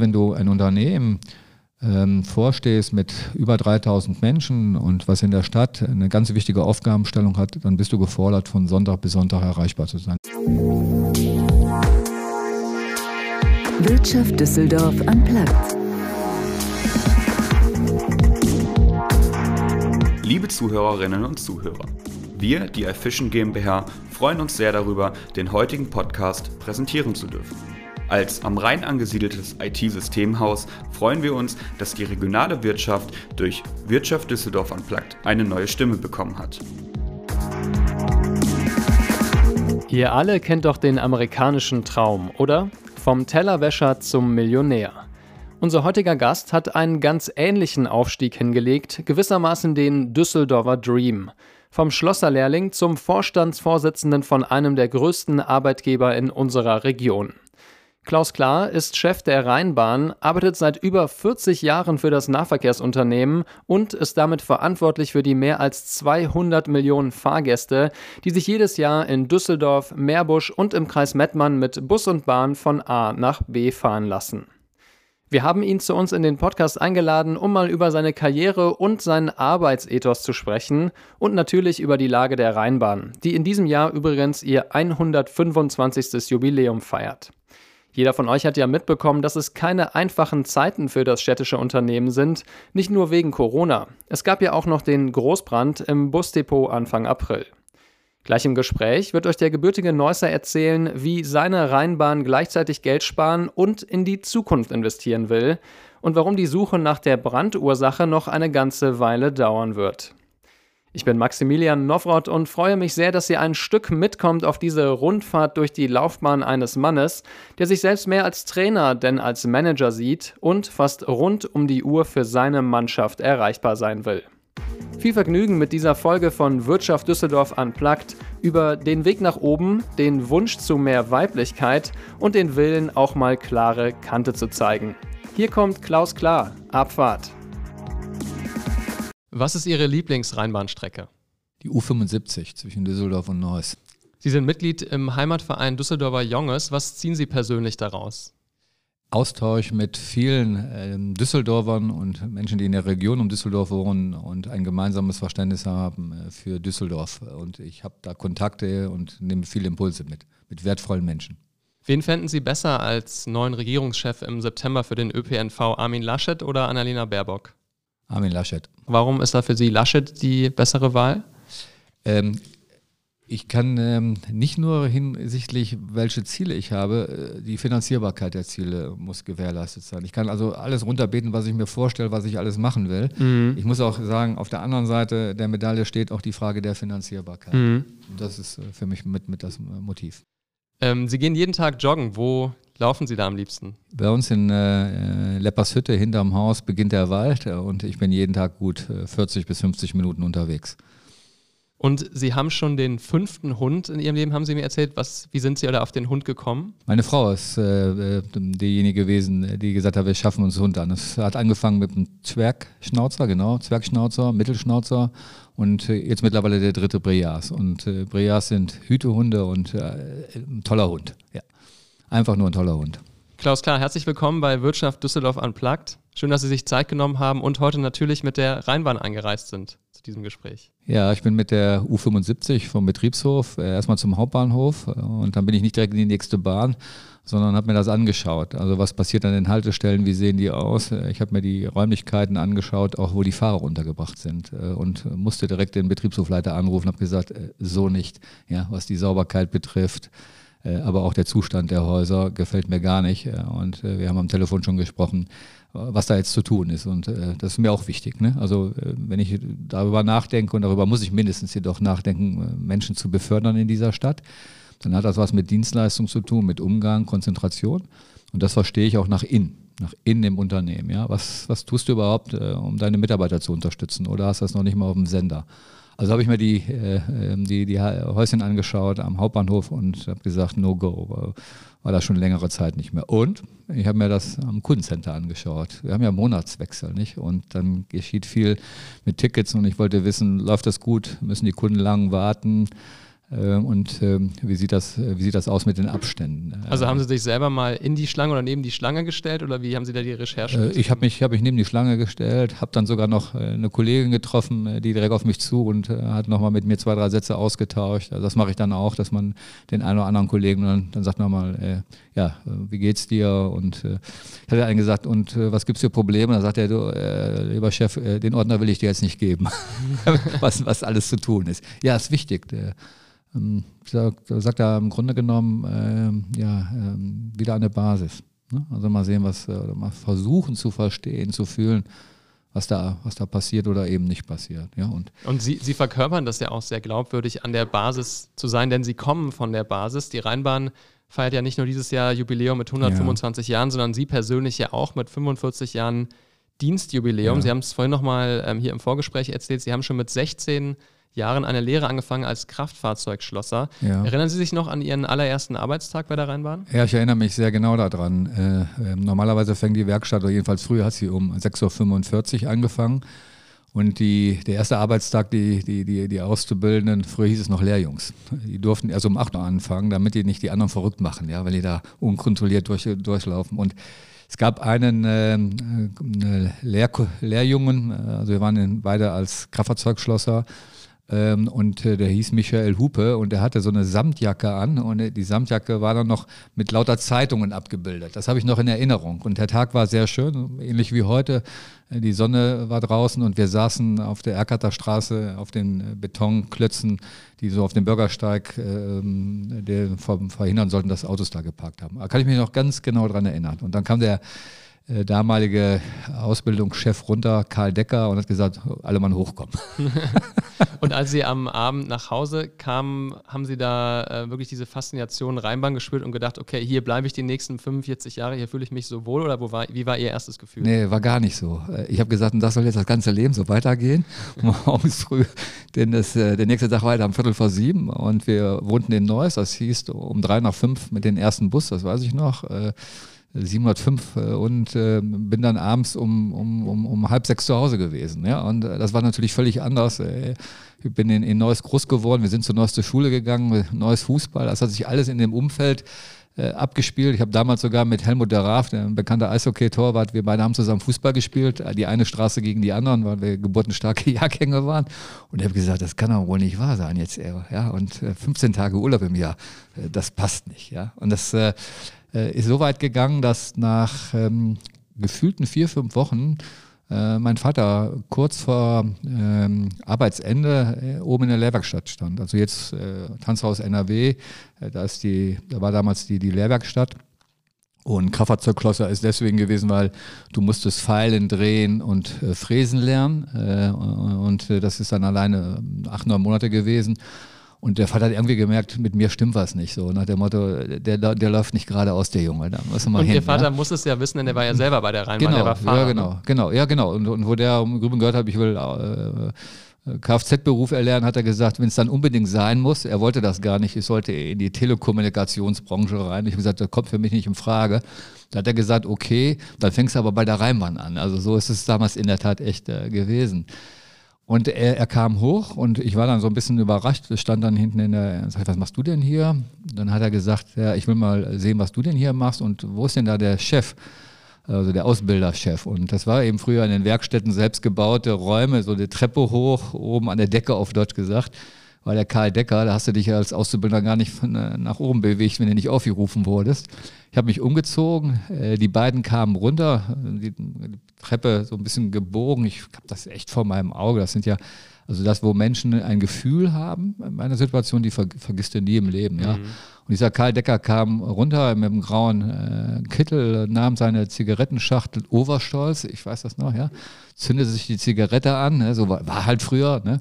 Wenn du ein Unternehmen ähm, vorstehst mit über 3000 Menschen und was in der Stadt eine ganz wichtige Aufgabenstellung hat, dann bist du gefordert, von Sonntag bis Sonntag erreichbar zu sein. Wirtschaft Düsseldorf am Platz. Liebe Zuhörerinnen und Zuhörer, wir, die Efficient GmbH, freuen uns sehr darüber, den heutigen Podcast präsentieren zu dürfen. Als am Rhein angesiedeltes IT-Systemhaus freuen wir uns, dass die regionale Wirtschaft durch Wirtschaft Düsseldorf Unplugged eine neue Stimme bekommen hat. Ihr alle kennt doch den amerikanischen Traum, oder? Vom Tellerwäscher zum Millionär. Unser heutiger Gast hat einen ganz ähnlichen Aufstieg hingelegt, gewissermaßen den Düsseldorfer Dream. Vom Schlosserlehrling zum Vorstandsvorsitzenden von einem der größten Arbeitgeber in unserer Region. Klaus Klar ist Chef der Rheinbahn, arbeitet seit über 40 Jahren für das Nahverkehrsunternehmen und ist damit verantwortlich für die mehr als 200 Millionen Fahrgäste, die sich jedes Jahr in Düsseldorf, Meerbusch und im Kreis Mettmann mit Bus und Bahn von A nach B fahren lassen. Wir haben ihn zu uns in den Podcast eingeladen, um mal über seine Karriere und seinen Arbeitsethos zu sprechen und natürlich über die Lage der Rheinbahn, die in diesem Jahr übrigens ihr 125. Jubiläum feiert. Jeder von euch hat ja mitbekommen, dass es keine einfachen Zeiten für das städtische Unternehmen sind, nicht nur wegen Corona. Es gab ja auch noch den Großbrand im Busdepot Anfang April. Gleich im Gespräch wird euch der gebürtige Neusser erzählen, wie seine Rheinbahn gleichzeitig Geld sparen und in die Zukunft investieren will und warum die Suche nach der Brandursache noch eine ganze Weile dauern wird. Ich bin Maximilian Nowroth und freue mich sehr, dass ihr ein Stück mitkommt auf diese Rundfahrt durch die Laufbahn eines Mannes, der sich selbst mehr als Trainer denn als Manager sieht und fast rund um die Uhr für seine Mannschaft erreichbar sein will. Viel Vergnügen mit dieser Folge von Wirtschaft Düsseldorf Unplugged über den Weg nach oben, den Wunsch zu mehr Weiblichkeit und den Willen, auch mal klare Kante zu zeigen. Hier kommt Klaus Klar, Abfahrt. Was ist Ihre Lieblingsrheinbahnstrecke? Die U75 zwischen Düsseldorf und Neuss. Sie sind Mitglied im Heimatverein Düsseldorfer Jonges. Was ziehen Sie persönlich daraus? Austausch mit vielen äh, Düsseldorfern und Menschen, die in der Region um Düsseldorf wohnen und ein gemeinsames Verständnis haben äh, für Düsseldorf. Und ich habe da Kontakte und nehme viele Impulse mit, mit wertvollen Menschen. Wen fänden Sie besser als neuen Regierungschef im September für den ÖPNV, Armin Laschet oder Annalena Baerbock? Armin Laschet. Warum ist da für Sie Laschet die bessere Wahl? Ähm, ich kann ähm, nicht nur hinsichtlich, welche Ziele ich habe, äh, die Finanzierbarkeit der Ziele muss gewährleistet sein. Ich kann also alles runterbeten, was ich mir vorstelle, was ich alles machen will. Mhm. Ich muss auch sagen, auf der anderen Seite der Medaille steht auch die Frage der Finanzierbarkeit. Mhm. Das ist äh, für mich mit, mit das Motiv. Ähm, Sie gehen jeden Tag joggen. Wo laufen Sie da am liebsten? Bei uns in äh, Leppershütte hinterm Haus beginnt der Wald und ich bin jeden Tag gut 40 äh, bis 50 Minuten unterwegs. Und Sie haben schon den fünften Hund in Ihrem Leben, haben Sie mir erzählt. Was, wie sind Sie da auf den Hund gekommen? Meine Frau ist äh, diejenige gewesen, die gesagt hat, wir schaffen uns Hund an. Es hat angefangen mit einem Zwergschnauzer, genau, Zwergschnauzer, Mittelschnauzer und äh, jetzt mittlerweile der dritte Breas. Und äh, Breas sind Hütehunde und äh, ein toller Hund. Ja. Einfach nur ein toller Hund. Klaus Klar, herzlich willkommen bei Wirtschaft Düsseldorf Unplugged. Schön, dass Sie sich Zeit genommen haben und heute natürlich mit der Rheinbahn eingereist sind zu diesem Gespräch. Ja, ich bin mit der U75 vom Betriebshof äh, erstmal zum Hauptbahnhof und dann bin ich nicht direkt in die nächste Bahn, sondern habe mir das angeschaut. Also was passiert an den Haltestellen, wie sehen die aus? Ich habe mir die Räumlichkeiten angeschaut, auch wo die Fahrer untergebracht sind äh, und musste direkt den Betriebshofleiter anrufen, habe gesagt, äh, so nicht, ja, was die Sauberkeit betrifft äh, aber auch der Zustand der Häuser gefällt mir gar nicht. Äh, und äh, wir haben am Telefon schon gesprochen, was da jetzt zu tun ist. Und das ist mir auch wichtig. Ne? Also wenn ich darüber nachdenke, und darüber muss ich mindestens jedoch nachdenken, Menschen zu befördern in dieser Stadt, dann hat das was mit Dienstleistung zu tun, mit Umgang, Konzentration. Und das verstehe ich auch nach innen nach innen im Unternehmen. Ja? Was, was tust du überhaupt, um deine Mitarbeiter zu unterstützen? Oder hast du das noch nicht mal auf dem Sender? Also habe ich mir die, äh, ähm, die, die Häuschen angeschaut am Hauptbahnhof und habe gesagt, no go. War, war da schon längere Zeit nicht mehr. Und ich habe mir das am Kundencenter angeschaut. Wir haben ja Monatswechsel, nicht? Und dann geschieht viel mit Tickets und ich wollte wissen, läuft das gut? Müssen die Kunden lang warten? Ähm, und ähm, wie, sieht das, wie sieht das aus mit den Abständen? Also haben Sie sich selber mal in die Schlange oder neben die Schlange gestellt oder wie haben Sie da die Recherche? Äh, ich habe mich, hab mich neben die Schlange gestellt, habe dann sogar noch äh, eine Kollegin getroffen, äh, die direkt auf mich zu und hat nochmal mit mir zwei, drei Sätze ausgetauscht. Also das mache ich dann auch, dass man den einen oder anderen Kollegen dann, dann sagt nochmal, äh, ja, wie geht's dir? Und äh, ich hatte einen gesagt, und äh, was gibt's für Probleme? Da sagt er, du, lieber Chef, den Ordner will ich dir jetzt nicht geben, was, was alles zu tun ist. Ja, ist wichtig. Der, ähm, da sagt er im Grunde genommen, äh, ja, äh, wieder eine Basis. Ne? Also mal sehen, was, oder mal versuchen zu verstehen, zu fühlen, was da, was da passiert oder eben nicht passiert. Ja, und und Sie, Sie verkörpern das ja auch sehr glaubwürdig, an der Basis zu sein, denn Sie kommen von der Basis. Die Rheinbahn feiert ja nicht nur dieses Jahr Jubiläum mit 125 ja. Jahren, sondern Sie persönlich ja auch mit 45 Jahren Dienstjubiläum. Ja. Sie haben es vorhin nochmal ähm, hier im Vorgespräch erzählt, Sie haben schon mit 16 Jahren eine Lehre angefangen als Kraftfahrzeugschlosser. Ja. Erinnern Sie sich noch an Ihren allerersten Arbeitstag bei der Rheinbahn? Ja, ich erinnere mich sehr genau daran. Äh, äh, normalerweise fängt die Werkstatt, oder jedenfalls früher hat sie um 6.45 Uhr angefangen. Und die, der erste Arbeitstag, die, die, die, die Auszubildenden, früher hieß es noch Lehrjungs. Die durften also um 8 Uhr anfangen, damit die nicht die anderen verrückt machen, ja, weil die da unkontrolliert durch, durchlaufen. Und es gab einen ähm, äh, Lehr Lehrjungen, äh, also wir waren beide als Kraftfahrzeugschlosser ähm, und äh, der hieß Michael Hupe und der hatte so eine Samtjacke an und äh, die Samtjacke war dann noch mit lauter Zeitungen abgebildet. Das habe ich noch in Erinnerung. Und der Tag war sehr schön, ähnlich wie heute. Äh, die Sonne war draußen und wir saßen auf der Erkater Straße auf den äh, Betonklötzen, die so auf dem Bürgersteig äh, verhindern sollten, dass Autos da geparkt haben. Da kann ich mich noch ganz genau dran erinnern. Und dann kam der äh, damalige Ausbildungschef runter, Karl Decker, und hat gesagt, alle Mann hochkommen. und als Sie am Abend nach Hause kamen, haben Sie da äh, wirklich diese Faszination Rheinbahn gespürt und gedacht, okay, hier bleibe ich die nächsten 45 Jahre, hier fühle ich mich so wohl oder wo war, wie war Ihr erstes Gefühl? Nee, war gar nicht so. Äh, ich habe gesagt, und das soll jetzt das ganze Leben so weitergehen. Morgens früh, denn das, äh, der nächste Tag war um Viertel vor sieben und wir wohnten in Neuss, das hieß um drei nach fünf mit dem ersten Bus, das weiß ich noch. 705 äh, und äh, bin dann abends um, um, um, um halb sechs zu Hause gewesen. Ja? Und äh, das war natürlich völlig anders. Äh, ich bin in, in Neuss groß geworden, wir sind zur Neuss zur Schule gegangen, Neues Fußball, das hat sich alles in dem Umfeld äh, abgespielt. Ich habe damals sogar mit Helmut der Raaf, der bekannte Eishockey-Torwart, wir beide haben zusammen Fußball gespielt, die eine Straße gegen die anderen, weil wir geburtenstarke Jahrgänge waren. Und ich habe gesagt, das kann doch wohl nicht wahr sein jetzt. Ja? Und 15 Tage Urlaub im Jahr, das passt nicht. Ja? Und das äh, ist so weit gegangen, dass nach ähm, gefühlten vier, fünf Wochen äh, mein Vater kurz vor ähm, Arbeitsende äh, oben in der Lehrwerkstatt stand. Also jetzt äh, Tanzhaus NRW, äh, da, ist die, da war damals die, die Lehrwerkstatt. Und Kraftfahrzeugklosser ist deswegen gewesen, weil du musstest Pfeilen, Drehen und äh, Fräsen lernen. Äh, und das ist dann alleine acht, neun Monate gewesen. Und der Vater hat irgendwie gemerkt, mit mir stimmt was nicht. So nach dem Motto, der, der läuft nicht geradeaus, der Junge. Da muss mal und hin, Ihr Vater ja? muss es ja wissen, denn der war ja selber bei der Rheinbahn, genau, der Fahrer. Ja, genau, ne? genau, ja, genau. Und, und wo der im Übrigen gehört hat, ich will äh, Kfz-Beruf erlernen, hat er gesagt, wenn es dann unbedingt sein muss, er wollte das gar nicht, ich sollte in die Telekommunikationsbranche rein. Ich habe gesagt, das kommt für mich nicht in Frage. Da hat er gesagt, okay, dann fängst du aber bei der Rheinbahn an. Also so ist es damals in der Tat echt äh, gewesen. Und er, er, kam hoch und ich war dann so ein bisschen überrascht, stand dann hinten in der, sag, was machst du denn hier? Dann hat er gesagt, ja, ich will mal sehen, was du denn hier machst und wo ist denn da der Chef? Also der Ausbilderchef. Und das war eben früher in den Werkstätten selbstgebaute Räume, so eine Treppe hoch, oben an der Decke auf Deutsch gesagt war der Karl Decker, da hast du dich als Auszubildender gar nicht von, äh, nach oben bewegt, wenn du nicht aufgerufen wurdest. Ich habe mich umgezogen, äh, die beiden kamen runter, die, Treppe so ein bisschen gebogen. Ich habe das echt vor meinem Auge. Das sind ja, also das, wo Menschen ein Gefühl haben in meiner Situation, die ver, vergisst du nie im Leben. Ja. Mhm. Und dieser Karl Decker kam runter mit einem grauen äh, Kittel, nahm seine Zigarettenschachtel Overstolz, ich weiß das noch, ja, zündete sich die Zigarette an, ne, so war, war halt früher, ne,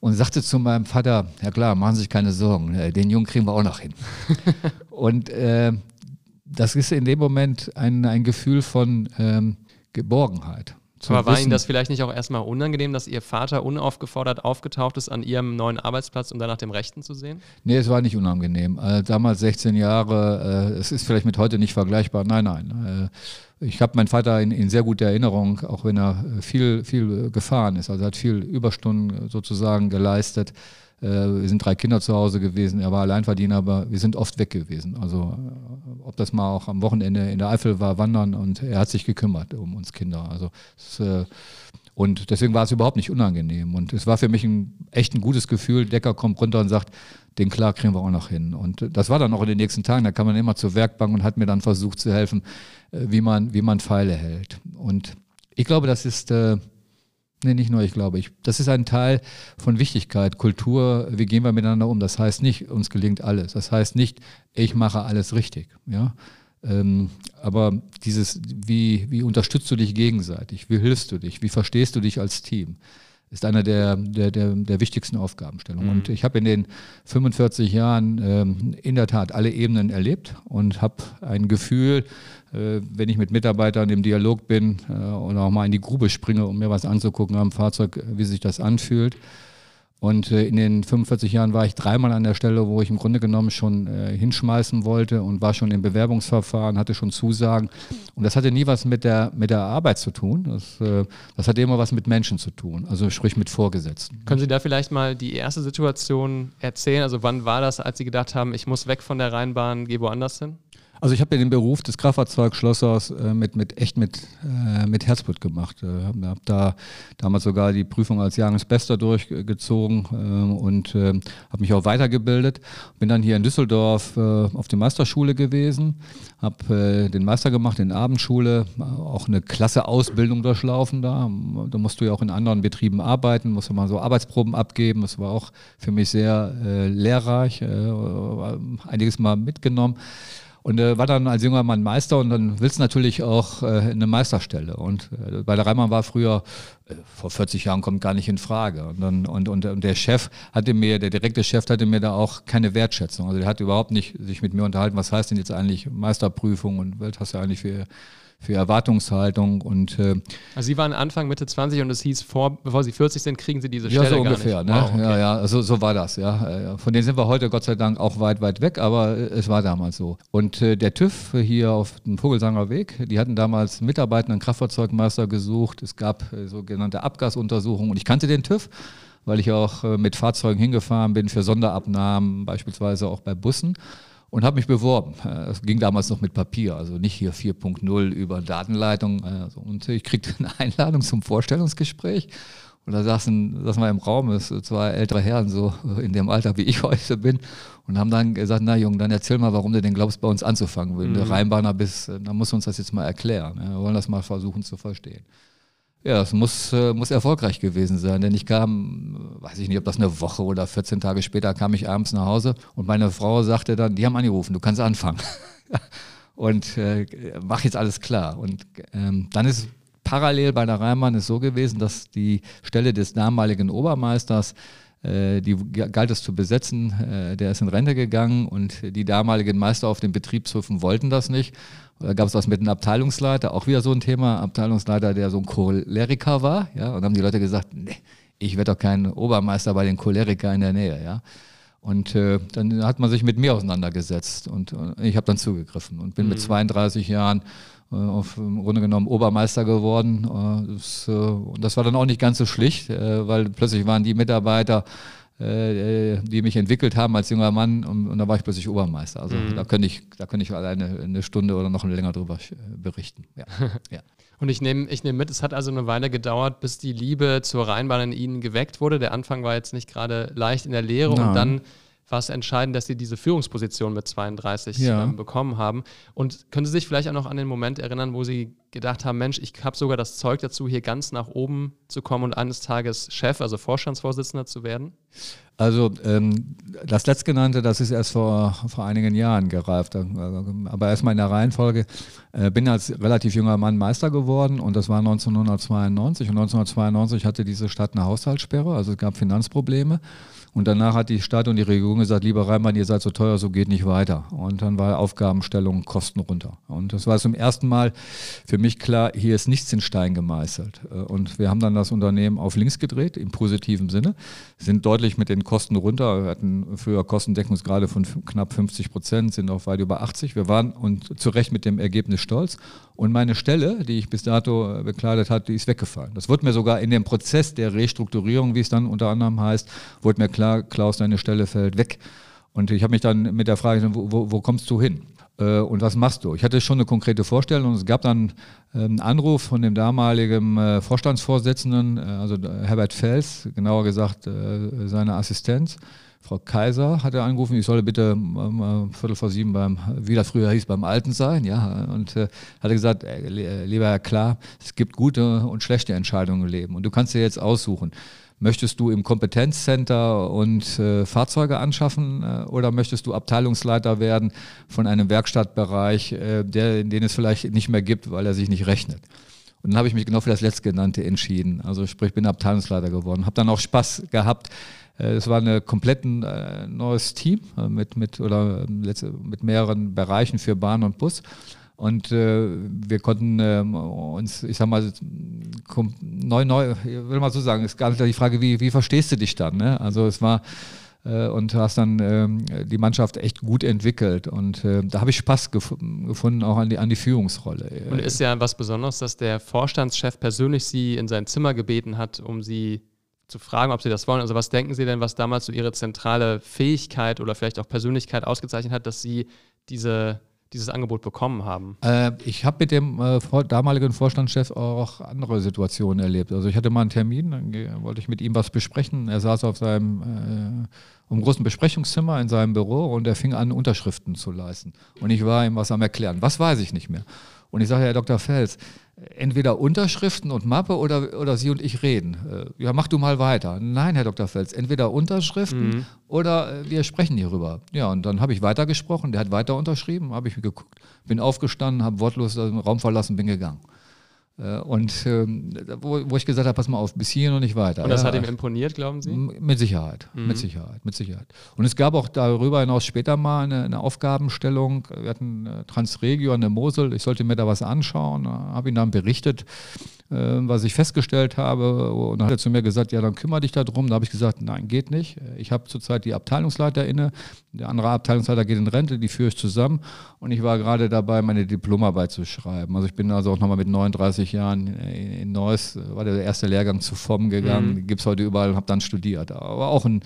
und sagte zu meinem Vater, ja klar, machen Sie sich keine Sorgen, äh, den Jungen kriegen wir auch noch hin. und äh, das ist in dem Moment ein, ein Gefühl von ähm, Geborgenheit. Aber war wissen, Ihnen das vielleicht nicht auch erstmal unangenehm, dass Ihr Vater unaufgefordert aufgetaucht ist an Ihrem neuen Arbeitsplatz, um dann nach dem Rechten zu sehen? Nee, es war nicht unangenehm. Äh, damals 16 Jahre, äh, es ist vielleicht mit heute nicht vergleichbar. Nein, nein. Äh, ich habe meinen Vater in, in, sehr guter Erinnerung, auch wenn er viel, viel gefahren ist. Also er hat viel Überstunden sozusagen geleistet. Äh, wir sind drei Kinder zu Hause gewesen, er war Alleinverdiener, aber wir sind oft weg gewesen. Also äh, ob das mal auch am Wochenende in der Eifel war, wandern und er hat sich gekümmert um uns Kinder. Also es, äh, und deswegen war es überhaupt nicht unangenehm. Und es war für mich ein echt ein gutes Gefühl. Decker kommt runter und sagt, den klar kriegen wir auch noch hin. Und das war dann auch in den nächsten Tagen. Da kam man immer zur Werkbank und hat mir dann versucht zu helfen, wie man, wie man Pfeile hält. Und ich glaube, das ist, äh, nee, nicht nur ich glaube, ich, das ist ein Teil von Wichtigkeit, Kultur, wie gehen wir miteinander um. Das heißt nicht, uns gelingt alles. Das heißt nicht, ich mache alles richtig. Ja? Ähm, aber dieses, wie, wie unterstützt du dich gegenseitig? Wie hilfst du dich? Wie verstehst du dich als Team? ist einer der, der, der, der wichtigsten Aufgabenstellungen. Mhm. Und ich habe in den 45 Jahren ähm, in der Tat alle Ebenen erlebt und habe ein Gefühl, äh, wenn ich mit Mitarbeitern im Dialog bin äh, oder auch mal in die Grube springe, um mir was anzugucken am Fahrzeug, wie sich das anfühlt. Und äh, in den 45 Jahren war ich dreimal an der Stelle, wo ich im Grunde genommen schon äh, hinschmeißen wollte und war schon im Bewerbungsverfahren, hatte schon Zusagen. Und das hatte nie was mit der, mit der Arbeit zu tun. Das, äh, das hatte immer was mit Menschen zu tun, also sprich mit Vorgesetzten. Können Sie da vielleicht mal die erste Situation erzählen? Also wann war das, als Sie gedacht haben, ich muss weg von der Rheinbahn, gehe woanders hin? Also ich habe ja den Beruf des Kraftfahrzeugschlossers äh, mit, mit echt mit, äh, mit Herzblut gemacht. Äh, habe hab da damals sogar die Prüfung als Jahresbester durchgezogen äh, und äh, habe mich auch weitergebildet. Bin dann hier in Düsseldorf äh, auf der Meisterschule gewesen, habe den Meister gemacht in Abendschule, auch eine klasse Ausbildung durchlaufen da. Da musst du ja auch in anderen Betrieben arbeiten, musst du mal so Arbeitsproben abgeben. Das war auch für mich sehr lehrreich, einiges mal mitgenommen. Und äh, war dann als junger Mann Meister und dann willst du natürlich auch äh, eine Meisterstelle. Und äh, bei der Reimann war früher, äh, vor 40 Jahren kommt gar nicht in Frage. Und, dann, und, und, und der Chef hatte mir, der direkte Chef hatte mir da auch keine Wertschätzung. Also der hat überhaupt nicht sich mit mir unterhalten, was heißt denn jetzt eigentlich Meisterprüfung und was hast du eigentlich für für Erwartungshaltung und äh, also Sie waren Anfang Mitte 20 und es hieß vor, bevor Sie 40 sind, kriegen Sie diese Stelle ja, so ungefähr, ne? Wow, okay. Ja, ja, also so war das, ja. Von denen sind wir heute Gott sei Dank auch weit, weit weg, aber es war damals so. Und äh, der TÜV hier auf dem Vogelsanger Weg, die hatten damals Mitarbeiter, einen Kraftfahrzeugmeister gesucht. Es gab äh, sogenannte Abgasuntersuchungen und ich kannte den TÜV weil ich auch äh, mit Fahrzeugen hingefahren bin für Sonderabnahmen, beispielsweise auch bei Bussen und habe mich beworben. Es ging damals noch mit Papier, also nicht hier 4.0 über Datenleitung. Also, und ich kriegte eine Einladung zum Vorstellungsgespräch. Und da saßen, saßen wir im Raum, es zwei ältere Herren, so in dem Alter, wie ich heute bin, und haben dann gesagt, na Junge, dann erzähl mal, warum du denn glaubst, bei uns anzufangen. Wenn mhm. du Rheinbahner bist, dann musst du uns das jetzt mal erklären. Wir wollen das mal versuchen zu verstehen. Ja, das muss, äh, muss erfolgreich gewesen sein, denn ich kam, weiß ich nicht, ob das eine Woche oder 14 Tage später, kam ich abends nach Hause und meine Frau sagte dann, die haben angerufen, du kannst anfangen. und äh, mach jetzt alles klar. Und ähm, dann ist parallel bei der Rheinbahn es so gewesen, dass die Stelle des damaligen Obermeisters äh, die galt es zu besetzen. Äh, der ist in Rente gegangen und die damaligen Meister auf den Betriebshöfen wollten das nicht. Da gab es was mit einem Abteilungsleiter, auch wieder so ein Thema, Abteilungsleiter, der so ein Choleriker war, ja, und haben die Leute gesagt, nee, ich werde doch kein Obermeister bei den Cholerikern in der Nähe, ja. Und äh, dann hat man sich mit mir auseinandergesetzt und, und ich habe dann zugegriffen und bin mhm. mit 32 Jahren äh, auf, im Grunde genommen Obermeister geworden. Äh, das, äh, und das war dann auch nicht ganz so schlicht, äh, weil plötzlich waren die Mitarbeiter äh, die mich entwickelt haben als junger Mann und, und da war ich plötzlich Obermeister. Also mhm. da könnte ich, da könnte ich alleine eine Stunde oder noch länger drüber äh, berichten. Ja. ja. Und ich nehme ich nehm mit, es hat also eine Weile gedauert, bis die Liebe zur Rheinbahn in Ihnen geweckt wurde. Der Anfang war jetzt nicht gerade leicht in der Lehre Nein. und dann war es entscheidend, dass Sie diese Führungsposition mit 32 ja. ähm, bekommen haben. Und können Sie sich vielleicht auch noch an den Moment erinnern, wo Sie gedacht haben, Mensch, ich habe sogar das Zeug dazu, hier ganz nach oben zu kommen und eines Tages Chef, also Vorstandsvorsitzender zu werden? Also ähm, das letztgenannte, das ist erst vor, vor einigen Jahren gereift. Aber erstmal in der Reihenfolge. Äh, bin als relativ junger Mann Meister geworden und das war 1992. Und 1992 hatte diese Stadt eine Haushaltssperre, also es gab Finanzprobleme. Und danach hat die Stadt und die Regierung gesagt, lieber Rheinmann, ihr seid so teuer, so geht nicht weiter. Und dann war Aufgabenstellung Kosten runter. Und das war zum ersten Mal für mich klar, hier ist nichts in Stein gemeißelt. Äh, und wir haben dann das Unternehmen auf links gedreht, im positiven Sinne, sind deutlich mit den Kosten runter. Wir hatten früher Kostendeckungsgrade von knapp 50 Prozent, sind auch weit über 80. Wir waren und zu Recht mit dem Ergebnis stolz. Und meine Stelle, die ich bis dato äh, bekleidet hatte, die ist weggefallen. Das wurde mir sogar in dem Prozess der Restrukturierung, wie es dann unter anderem heißt, wurde mir klar, Klaus, deine Stelle fällt weg. Und ich habe mich dann mit der Frage, wo, wo, wo kommst du hin? Äh, und was machst du? Ich hatte schon eine konkrete Vorstellung. Es gab dann äh, einen Anruf von dem damaligen äh, Vorstandsvorsitzenden, also Herbert Fels, genauer gesagt seine Assistenz. Frau Kaiser hatte angerufen, ich solle bitte um, Viertel vor sieben beim, wie das früher hieß, beim Alten sein, ja, und äh, hatte gesagt, äh, lieber Herr Klar, es gibt gute und schlechte Entscheidungen im Leben und du kannst dir jetzt aussuchen. Möchtest du im Kompetenzcenter und äh, Fahrzeuge anschaffen äh, oder möchtest du Abteilungsleiter werden von einem Werkstattbereich, äh, der, den es vielleicht nicht mehr gibt, weil er sich nicht rechnet? Und dann habe ich mich genau für das letztgenannte entschieden. Also sprich, bin Abteilungsleiter geworden. Habe dann auch Spaß gehabt. Äh, es war ein komplett äh, neues Team äh, mit, mit, oder, mit mehreren Bereichen für Bahn und Bus. Und äh, wir konnten äh, uns, ich sag mal, neu, neu, ich will mal so sagen, es gar nicht die Frage, wie, wie verstehst du dich dann? Ne? Also es war, äh, und hast dann ähm, die Mannschaft echt gut entwickelt. Und äh, da habe ich Spaß gef gefunden, auch an die, an die Führungsrolle. Und ist ja was Besonderes, dass der Vorstandschef persönlich Sie in sein Zimmer gebeten hat, um Sie zu fragen, ob Sie das wollen. Also was denken Sie denn, was damals so Ihre zentrale Fähigkeit oder vielleicht auch Persönlichkeit ausgezeichnet hat, dass Sie diese dieses Angebot bekommen haben? Äh, ich habe mit dem äh, damaligen Vorstandschef auch andere Situationen erlebt. Also ich hatte mal einen Termin, dann wollte ich mit ihm was besprechen. Er saß auf seinem äh, im großen Besprechungszimmer in seinem Büro und er fing an, Unterschriften zu leisten. Und ich war ihm was am Erklären. Was weiß ich nicht mehr. Und ich sage, Herr Dr. Fels, entweder Unterschriften und Mappe oder, oder Sie und ich reden. Äh, ja, mach du mal weiter. Nein, Herr Dr. Fels, entweder Unterschriften mhm. oder äh, wir sprechen hierüber. Ja, und dann habe ich weitergesprochen, der hat weiter unterschrieben, habe ich geguckt, bin aufgestanden, habe wortlos den Raum verlassen, bin gegangen. Äh, und ähm, wo, wo, ich gesagt habe, pass mal auf, bis hier und nicht weiter. Und das ja, hat ihm imponiert, glauben Sie? Mit Sicherheit, mhm. mit Sicherheit, mit Sicherheit. Und es gab auch darüber hinaus später mal eine, eine Aufgabenstellung. Wir hatten äh, Transregio an der Mosel, ich sollte mir da was anschauen, habe ihn dann berichtet, äh, was ich festgestellt habe. Und dann hat er zu mir gesagt, ja, dann kümmere dich darum. Da habe ich gesagt, nein, geht nicht. Ich habe zurzeit die Abteilungsleiter inne, der andere Abteilungsleiter geht in Rente, die führe ich zusammen. Und ich war gerade dabei, meine Diplomarbeit zu schreiben. Also ich bin also auch nochmal mit 39 Jahren in Neuss, war der erste Lehrgang zu FOM gegangen, mhm. gibt es heute überall und habe dann studiert. Aber auch ein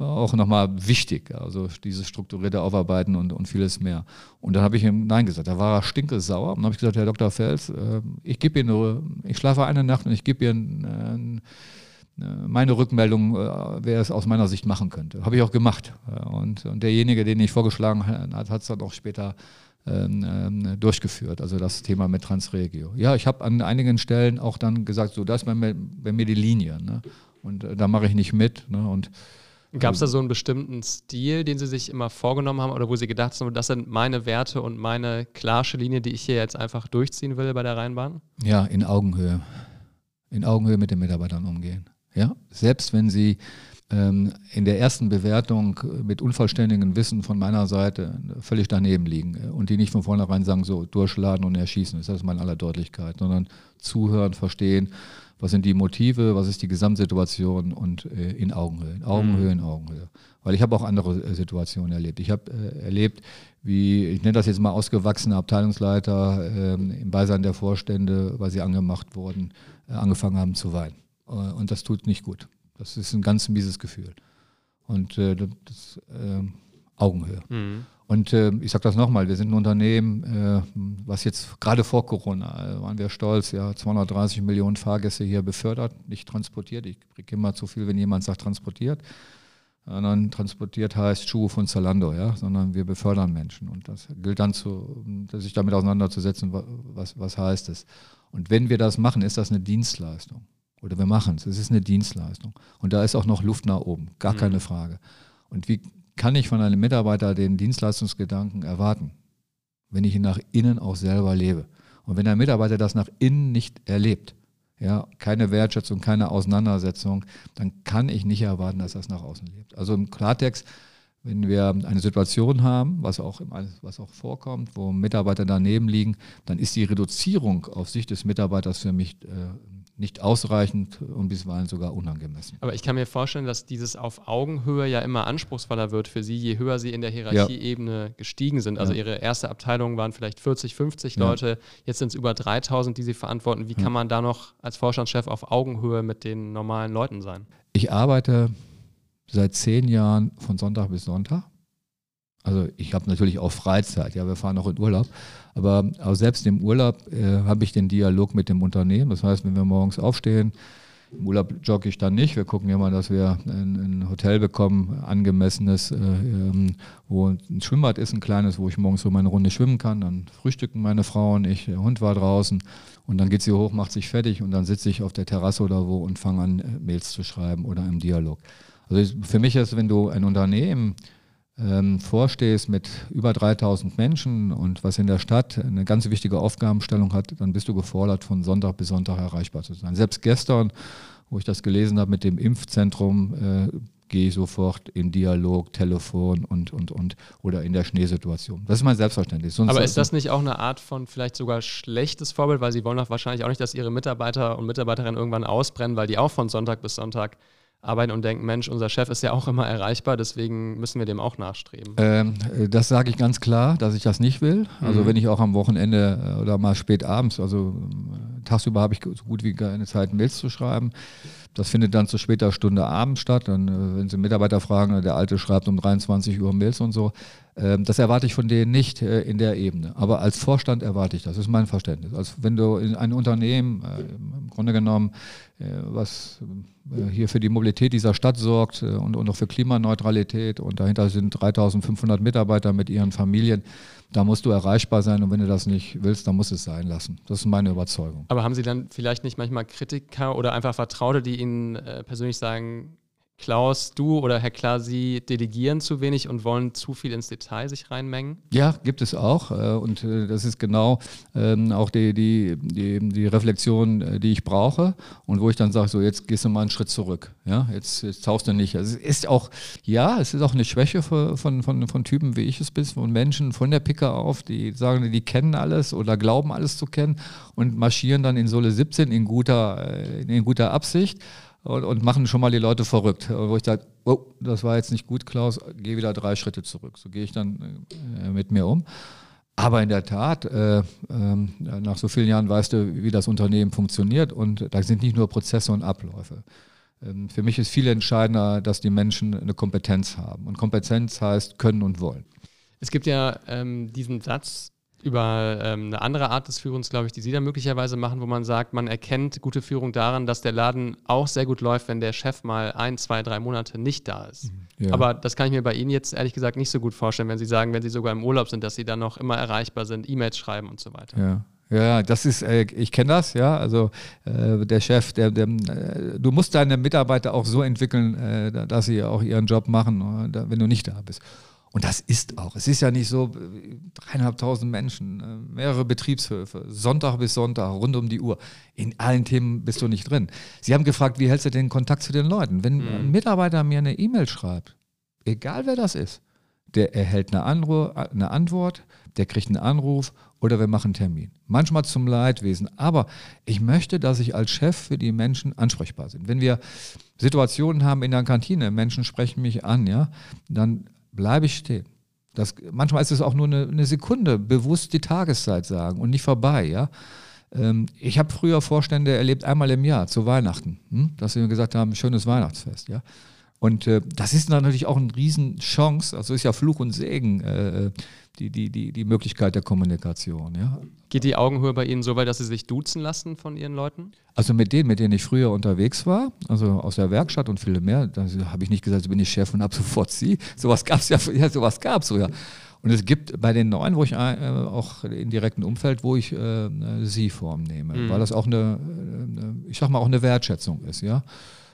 auch nochmal wichtig, also dieses strukturierte Aufarbeiten und, und vieles mehr. Und dann habe ich ihm Nein gesagt, da war er stinkesauer. Und dann habe ich gesagt, Herr Dr. Fels, äh, ich gebe Ihnen nur, ich schlafe eine Nacht und ich gebe Ihnen äh, meine Rückmeldung, äh, wer es aus meiner Sicht machen könnte. Habe ich auch gemacht. Und, und derjenige, den ich vorgeschlagen hat, hat es dann auch später ähm, ähm, durchgeführt, also das Thema mit Transregio. Ja, ich habe an einigen Stellen auch dann gesagt, so, das ist bei mir, bei mir die Linie. Ne? Und äh, da mache ich nicht mit. Ne? Und Gab es da so einen bestimmten Stil, den Sie sich immer vorgenommen haben oder wo Sie gedacht haben, das sind meine Werte und meine klarsche Linie, die ich hier jetzt einfach durchziehen will bei der Rheinbahn? Ja, in Augenhöhe. In Augenhöhe mit den Mitarbeitern umgehen. Ja, selbst wenn Sie ähm, in der ersten Bewertung mit unvollständigem Wissen von meiner Seite völlig daneben liegen und die nicht von vornherein sagen, so durchladen und erschießen, das ist mal in aller Deutlichkeit, sondern zuhören, verstehen was sind die Motive, was ist die Gesamtsituation und äh, in Augenhöhe, in Augenhöhe, in Augenhöhe. Weil ich habe auch andere äh, Situationen erlebt. Ich habe äh, erlebt, wie, ich nenne das jetzt mal ausgewachsene Abteilungsleiter äh, im Beisein der Vorstände, weil sie angemacht wurden, äh, angefangen haben zu weinen. Äh, und das tut nicht gut. Das ist ein ganz mieses Gefühl. Und das ähm, Augenhöhe. Mhm. Und äh, ich sage das nochmal, wir sind ein Unternehmen, äh, was jetzt gerade vor Corona, äh, waren wir stolz, ja, 230 Millionen Fahrgäste hier befördert, nicht transportiert. Ich kriege immer zu viel, wenn jemand sagt transportiert. Sondern transportiert heißt Schuhe von Zalando, ja, sondern wir befördern Menschen. Und das gilt dann zu, sich damit auseinanderzusetzen, was, was heißt es. Und wenn wir das machen, ist das eine Dienstleistung. Oder wir machen es, es ist eine Dienstleistung. Und da ist auch noch Luft nach oben, gar mhm. keine Frage. Und wie kann ich von einem Mitarbeiter den Dienstleistungsgedanken erwarten, wenn ich ihn nach innen auch selber lebe. Und wenn ein Mitarbeiter das nach innen nicht erlebt, ja, keine Wertschätzung, keine Auseinandersetzung, dann kann ich nicht erwarten, dass das nach außen lebt. Also im Klartext, wenn wir eine Situation haben, was auch, was auch vorkommt, wo Mitarbeiter daneben liegen, dann ist die Reduzierung auf Sicht des Mitarbeiters für mich äh, nicht ausreichend und bisweilen sogar unangemessen. Aber ich kann mir vorstellen, dass dieses auf Augenhöhe ja immer anspruchsvoller wird für Sie, je höher Sie in der Hierarchieebene ja. gestiegen sind. Also ja. Ihre erste Abteilung waren vielleicht 40, 50 ja. Leute, jetzt sind es über 3000, die Sie verantworten. Wie kann man da noch als Vorstandschef auf Augenhöhe mit den normalen Leuten sein? Ich arbeite seit zehn Jahren von Sonntag bis Sonntag. Also ich habe natürlich auch Freizeit, ja, wir fahren auch in Urlaub. Aber auch selbst im Urlaub äh, habe ich den Dialog mit dem Unternehmen. Das heißt, wenn wir morgens aufstehen, im Urlaub jogge ich dann nicht. Wir gucken mal, dass wir ein, ein Hotel bekommen, angemessenes, äh, ähm, wo ein Schwimmbad ist, ein kleines, wo ich morgens so meine Runde schwimmen kann. Dann frühstücken meine Frau und ich, der Hund war draußen. Und dann geht sie hoch, macht sich fertig und dann sitze ich auf der Terrasse oder wo und fange an, äh, Mails zu schreiben oder im Dialog. Also für mich ist, wenn du ein Unternehmen ähm, vorstehst mit über 3000 Menschen und was in der Stadt eine ganz wichtige Aufgabenstellung hat, dann bist du gefordert, von Sonntag bis Sonntag erreichbar zu sein. Selbst gestern, wo ich das gelesen habe mit dem Impfzentrum, äh, gehe ich sofort in Dialog, Telefon und, und, und oder in der Schneesituation. Das ist mein Selbstverständnis. Sonst Aber ist das nicht auch eine Art von vielleicht sogar schlechtes Vorbild, weil Sie wollen doch wahrscheinlich auch nicht, dass Ihre Mitarbeiter und Mitarbeiterinnen irgendwann ausbrennen, weil die auch von Sonntag bis Sonntag arbeiten und denken, Mensch, unser Chef ist ja auch immer erreichbar, deswegen müssen wir dem auch nachstreben. Ähm, das sage ich ganz klar, dass ich das nicht will. Also mhm. wenn ich auch am Wochenende äh, oder mal spät abends, also äh, tagsüber habe ich so gut wie keine Zeit, Mails zu schreiben. Das findet dann zu später Stunde abends statt. Dann, äh, wenn Sie Mitarbeiter fragen, der Alte schreibt um 23 Uhr Mails und so. Ähm, das erwarte ich von denen nicht äh, in der Ebene. Aber als Vorstand erwarte ich das. Das ist mein Verständnis. Also wenn du in ein Unternehmen, äh, im Grunde genommen, was hier für die Mobilität dieser Stadt sorgt und, und auch für Klimaneutralität und dahinter sind 3500 Mitarbeiter mit ihren Familien, da musst du erreichbar sein und wenn du das nicht willst, dann musst du es sein lassen. Das ist meine Überzeugung. Aber haben Sie dann vielleicht nicht manchmal Kritiker oder einfach Vertraute, die Ihnen äh, persönlich sagen, Klaus, du oder Herr Klar, Sie delegieren zu wenig und wollen zu viel ins Detail sich reinmengen? Ja, gibt es auch. Äh, und äh, das ist genau ähm, auch die, die, die, die Reflexion, äh, die ich brauche. Und wo ich dann sage, so jetzt gehst du mal einen Schritt zurück. Ja, jetzt, jetzt tauchst du nicht. Also es ist auch, ja, es ist auch eine Schwäche von, von, von, Typen, wie ich es bin, von Menschen von der Picke auf, die sagen, die kennen alles oder glauben alles zu kennen und marschieren dann in Sole 17 in guter, in guter Absicht und, und, machen schon mal die Leute verrückt. Wo ich sage, oh, das war jetzt nicht gut, Klaus, geh wieder drei Schritte zurück. So gehe ich dann äh, mit mir um. Aber in der Tat, äh, äh, nach so vielen Jahren weißt du, wie das Unternehmen funktioniert und da sind nicht nur Prozesse und Abläufe. Ähm, für mich ist viel entscheidender, dass die Menschen eine Kompetenz haben. Und Kompetenz heißt können und wollen. Es gibt ja ähm, diesen Satz, über ähm, eine andere Art des Führens, glaube ich, die Sie da möglicherweise machen, wo man sagt, man erkennt gute Führung daran, dass der Laden auch sehr gut läuft, wenn der Chef mal ein, zwei, drei Monate nicht da ist. Mhm. Ja. Aber das kann ich mir bei Ihnen jetzt ehrlich gesagt nicht so gut vorstellen, wenn Sie sagen, wenn Sie sogar im Urlaub sind, dass Sie dann noch immer erreichbar sind, E-Mails schreiben und so weiter. Ja. Ja, das ist, äh, ich kenne das, ja. Also äh, der Chef, der, der äh, du musst deine Mitarbeiter auch so entwickeln, äh, dass sie auch ihren Job machen, wenn du nicht da bist. Und das ist auch. Es ist ja nicht so, dreieinhalbtausend Menschen, äh, mehrere Betriebshöfe, Sonntag bis Sonntag, rund um die Uhr. In allen Themen bist du nicht drin. Sie haben gefragt, wie hältst du den Kontakt zu den Leuten? Wenn mhm. ein Mitarbeiter mir eine E-Mail schreibt, egal wer das ist, der erhält eine, Anru eine Antwort, der kriegt einen Anruf oder wir machen einen Termin. Manchmal zum Leidwesen. Aber ich möchte, dass ich als Chef für die Menschen ansprechbar bin. Wenn wir Situationen haben in der Kantine, Menschen sprechen mich an, ja, dann bleibe ich stehen. Das, manchmal ist es auch nur eine, eine, Sekunde, bewusst die Tageszeit sagen und nicht vorbei, ja. Ähm, ich habe früher Vorstände erlebt, einmal im Jahr zu Weihnachten, hm? dass sie mir gesagt haben, schönes Weihnachtsfest, ja. Und äh, das ist natürlich auch eine Riesenchance, also ist ja Fluch und Segen, äh, die, die, die, die Möglichkeit der Kommunikation. Ja. Geht die Augenhöhe bei Ihnen so weit, dass Sie sich duzen lassen von Ihren Leuten? Also mit denen, mit denen ich früher unterwegs war, also aus der Werkstatt und viele mehr, da habe ich nicht gesagt, so bin ich Chef und ab sofort Sie. Sowas gab es ja, ja, sowas gab es so, ja. Und es gibt bei den neuen, wo ich äh, auch im direkten Umfeld, wo ich äh, Sie-Form nehme, mhm. weil das auch eine, eine, ich sag mal, auch eine Wertschätzung ist, ja.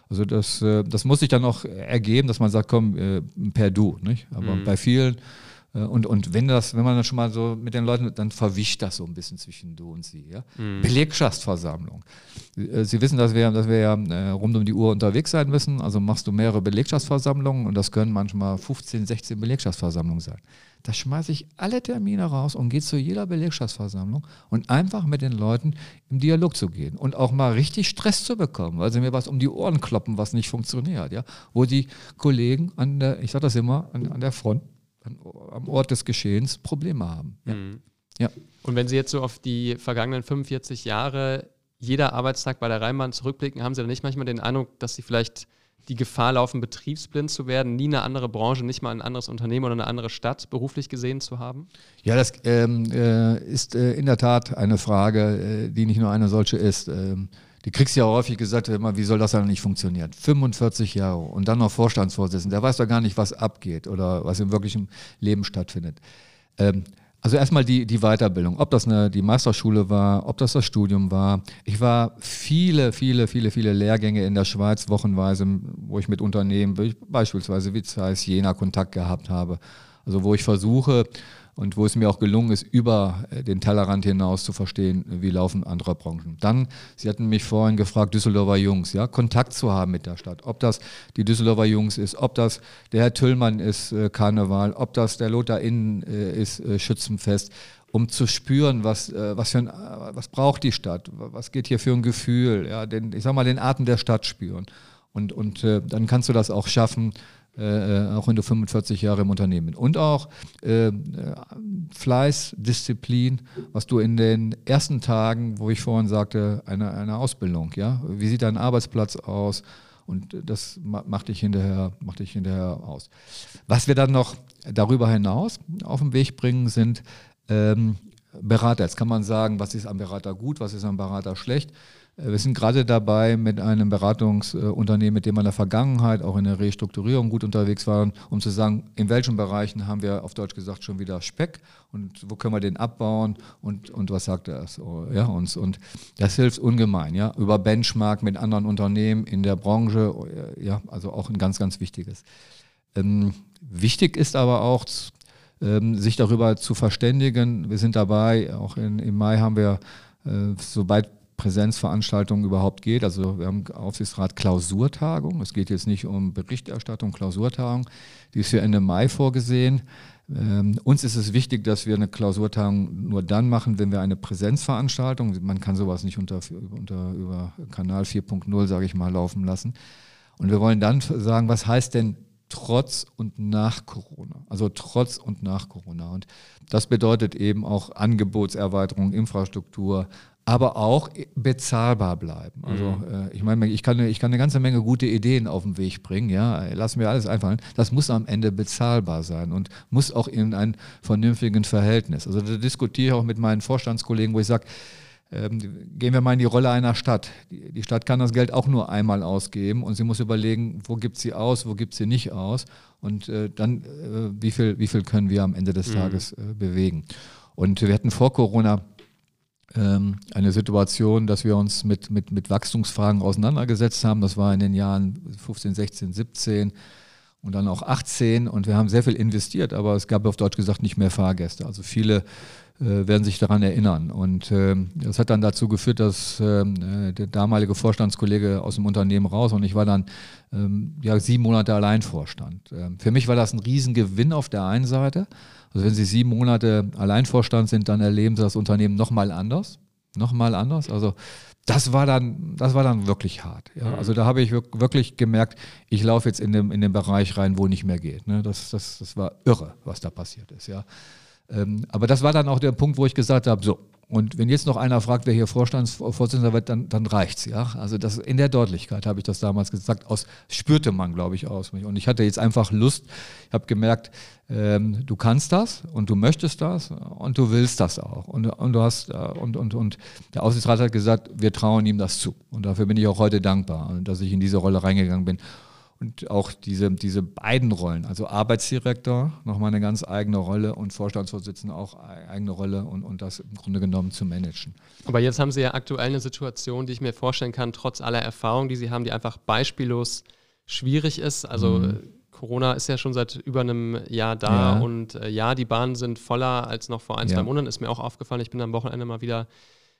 Also das, äh, das muss sich dann auch ergeben, dass man sagt, komm, äh, per Du. Nicht? Aber mhm. bei vielen, äh, und, und wenn das, wenn man dann schon mal so mit den Leuten, dann verwischt das so ein bisschen zwischen du und sie. Ja? Mhm. Belegschaftsversammlung. Sie wissen, dass wir, dass wir ja rund um die Uhr unterwegs sein müssen. Also machst du mehrere Belegschaftsversammlungen und das können manchmal 15, 16 Belegschaftsversammlungen sein. Da schmeiße ich alle Termine raus und gehe zu jeder Belegschaftsversammlung und einfach mit den Leuten im Dialog zu gehen und auch mal richtig Stress zu bekommen, weil sie mir was um die Ohren kloppen, was nicht funktioniert, ja, wo die Kollegen an der, ich sage das immer, an, an der Front, an, am Ort des Geschehens Probleme haben. Ja. Mhm. ja. Und wenn Sie jetzt so auf die vergangenen 45 Jahre jeder Arbeitstag bei der Rheinbahn zurückblicken, haben Sie dann nicht manchmal den Eindruck, dass Sie vielleicht die Gefahr laufen, betriebsblind zu werden, nie eine andere Branche, nicht mal ein anderes Unternehmen oder eine andere Stadt beruflich gesehen zu haben? Ja, das ähm, äh, ist äh, in der Tat eine Frage, äh, die nicht nur eine solche ist. Ähm, die kriegst du ja häufig gesagt, immer, wie soll das dann nicht funktionieren? 45 Jahre und dann noch Vorstandsvorsitzender, der weiß doch gar nicht, was abgeht oder was im wirklichen Leben stattfindet. Ähm, also erstmal die, die Weiterbildung, ob das eine, die Meisterschule war, ob das das Studium war. Ich war viele, viele, viele, viele Lehrgänge in der Schweiz wochenweise, wo ich mit Unternehmen, beispielsweise wie Zeiss, Jena Kontakt gehabt habe. Also wo ich versuche, und wo es mir auch gelungen ist, über äh, den Tellerrand hinaus zu verstehen, wie laufen andere Branchen. Dann, Sie hatten mich vorhin gefragt, Düsseldorfer Jungs, ja, Kontakt zu haben mit der Stadt. Ob das die Düsseldorfer Jungs ist, ob das der Herr Tüllmann ist, äh, Karneval, ob das der Lothar Innen äh, ist, äh, Schützenfest um zu spüren, was, äh, was, für ein, was braucht die Stadt, was geht hier für ein Gefühl, ja, den, ich sag mal, den Atem der Stadt spüren. Und, und äh, dann kannst du das auch schaffen, äh, auch wenn du 45 Jahre im Unternehmen bist. Und auch äh, Fleiß, Disziplin, was du in den ersten Tagen, wo ich vorhin sagte, eine, eine Ausbildung, ja, wie sieht dein Arbeitsplatz aus? Und das macht dich hinterher, macht dich hinterher aus. Was wir dann noch darüber hinaus auf den Weg bringen, sind ähm, Berater. Jetzt kann man sagen, was ist am Berater gut, was ist am Berater schlecht. Äh, wir sind gerade dabei, mit einem Beratungsunternehmen, mit dem wir in der Vergangenheit auch in der Restrukturierung gut unterwegs waren, um zu sagen, in welchen Bereichen haben wir auf Deutsch gesagt schon wieder Speck und wo können wir den abbauen und, und was sagt er ja, uns. Und das hilft ungemein, ja, über Benchmark mit anderen Unternehmen in der Branche, ja, also auch ein ganz, ganz wichtiges. Ähm, wichtig ist aber auch, ähm, sich darüber zu verständigen. Wir sind dabei, auch in, im Mai haben wir, äh, sobald Präsenzveranstaltungen überhaupt geht. Also wir haben Aufsichtsrat Klausurtagung. Es geht jetzt nicht um Berichterstattung, Klausurtagung. Die ist für Ende Mai vorgesehen. Ähm, uns ist es wichtig, dass wir eine Klausurtagung nur dann machen, wenn wir eine Präsenzveranstaltung, man kann sowas nicht unter, unter über Kanal 4.0, sage ich mal, laufen lassen. Und wir wollen dann sagen, was heißt denn trotz und nach Corona. Also trotz und nach Corona. Und das bedeutet eben auch Angebotserweiterung, Infrastruktur, aber auch bezahlbar bleiben. Also mhm. äh, ich meine, ich kann, ich kann eine ganze Menge gute Ideen auf den Weg bringen, ja, lass mir alles einfallen. Das muss am Ende bezahlbar sein und muss auch in einem vernünftigen Verhältnis. Also da diskutiere ich auch mit meinen Vorstandskollegen, wo ich sage, ähm, gehen wir mal in die Rolle einer Stadt. Die, Stadt kann das Geld auch nur einmal ausgeben und sie muss überlegen, wo gibt sie aus, wo gibt sie nicht aus und äh, dann, äh, wie, viel, wie viel können wir am Ende des mhm. Tages äh, bewegen. Und wir hatten vor Corona eine Situation, dass wir uns mit, mit, mit Wachstumsfragen auseinandergesetzt haben. Das war in den Jahren 15, 16, 17 und dann auch 18 und wir haben sehr viel investiert, aber es gab auf Deutsch gesagt nicht mehr Fahrgäste. Also viele äh, werden sich daran erinnern. Und äh, das hat dann dazu geführt, dass ähm, äh, der damalige Vorstandskollege aus dem Unternehmen raus und ich war dann ähm, ja, sieben Monate allein Vorstand. Ähm, für mich war das ein Riesengewinn auf der einen Seite. Also wenn Sie sieben Monate Alleinvorstand sind, dann erleben Sie das Unternehmen nochmal anders. Nochmal anders. Also das war dann, das war dann wirklich hart. Ja. Also da habe ich wirklich gemerkt, ich laufe jetzt in den, in den Bereich rein, wo nicht mehr geht. Ne. Das, das, das war irre, was da passiert ist. Ja. Ähm, aber das war dann auch der Punkt, wo ich gesagt habe, so, und wenn jetzt noch einer fragt, wer hier Vorstandsvorsitzender wird, dann, dann reicht's, ja. Also das, in der Deutlichkeit habe ich das damals gesagt, aus, spürte man, glaube ich, aus mich. Und ich hatte jetzt einfach Lust, ich habe gemerkt, ähm, du kannst das und du möchtest das und du willst das auch. Und, und du hast, äh, und, und, und der Aufsichtsrat hat gesagt, wir trauen ihm das zu. Und dafür bin ich auch heute dankbar, dass ich in diese Rolle reingegangen bin. Und auch diese, diese beiden Rollen, also Arbeitsdirektor, nochmal eine ganz eigene Rolle und Vorstandsvorsitzender auch eigene Rolle und, und das im Grunde genommen zu managen. Aber jetzt haben Sie ja aktuell eine Situation, die ich mir vorstellen kann, trotz aller Erfahrung, die Sie haben, die einfach beispiellos schwierig ist. Also mhm. Corona ist ja schon seit über einem Jahr da ja. und äh, ja, die Bahnen sind voller als noch vor ein, ja. zwei Monaten, ist mir auch aufgefallen. Ich bin am Wochenende mal wieder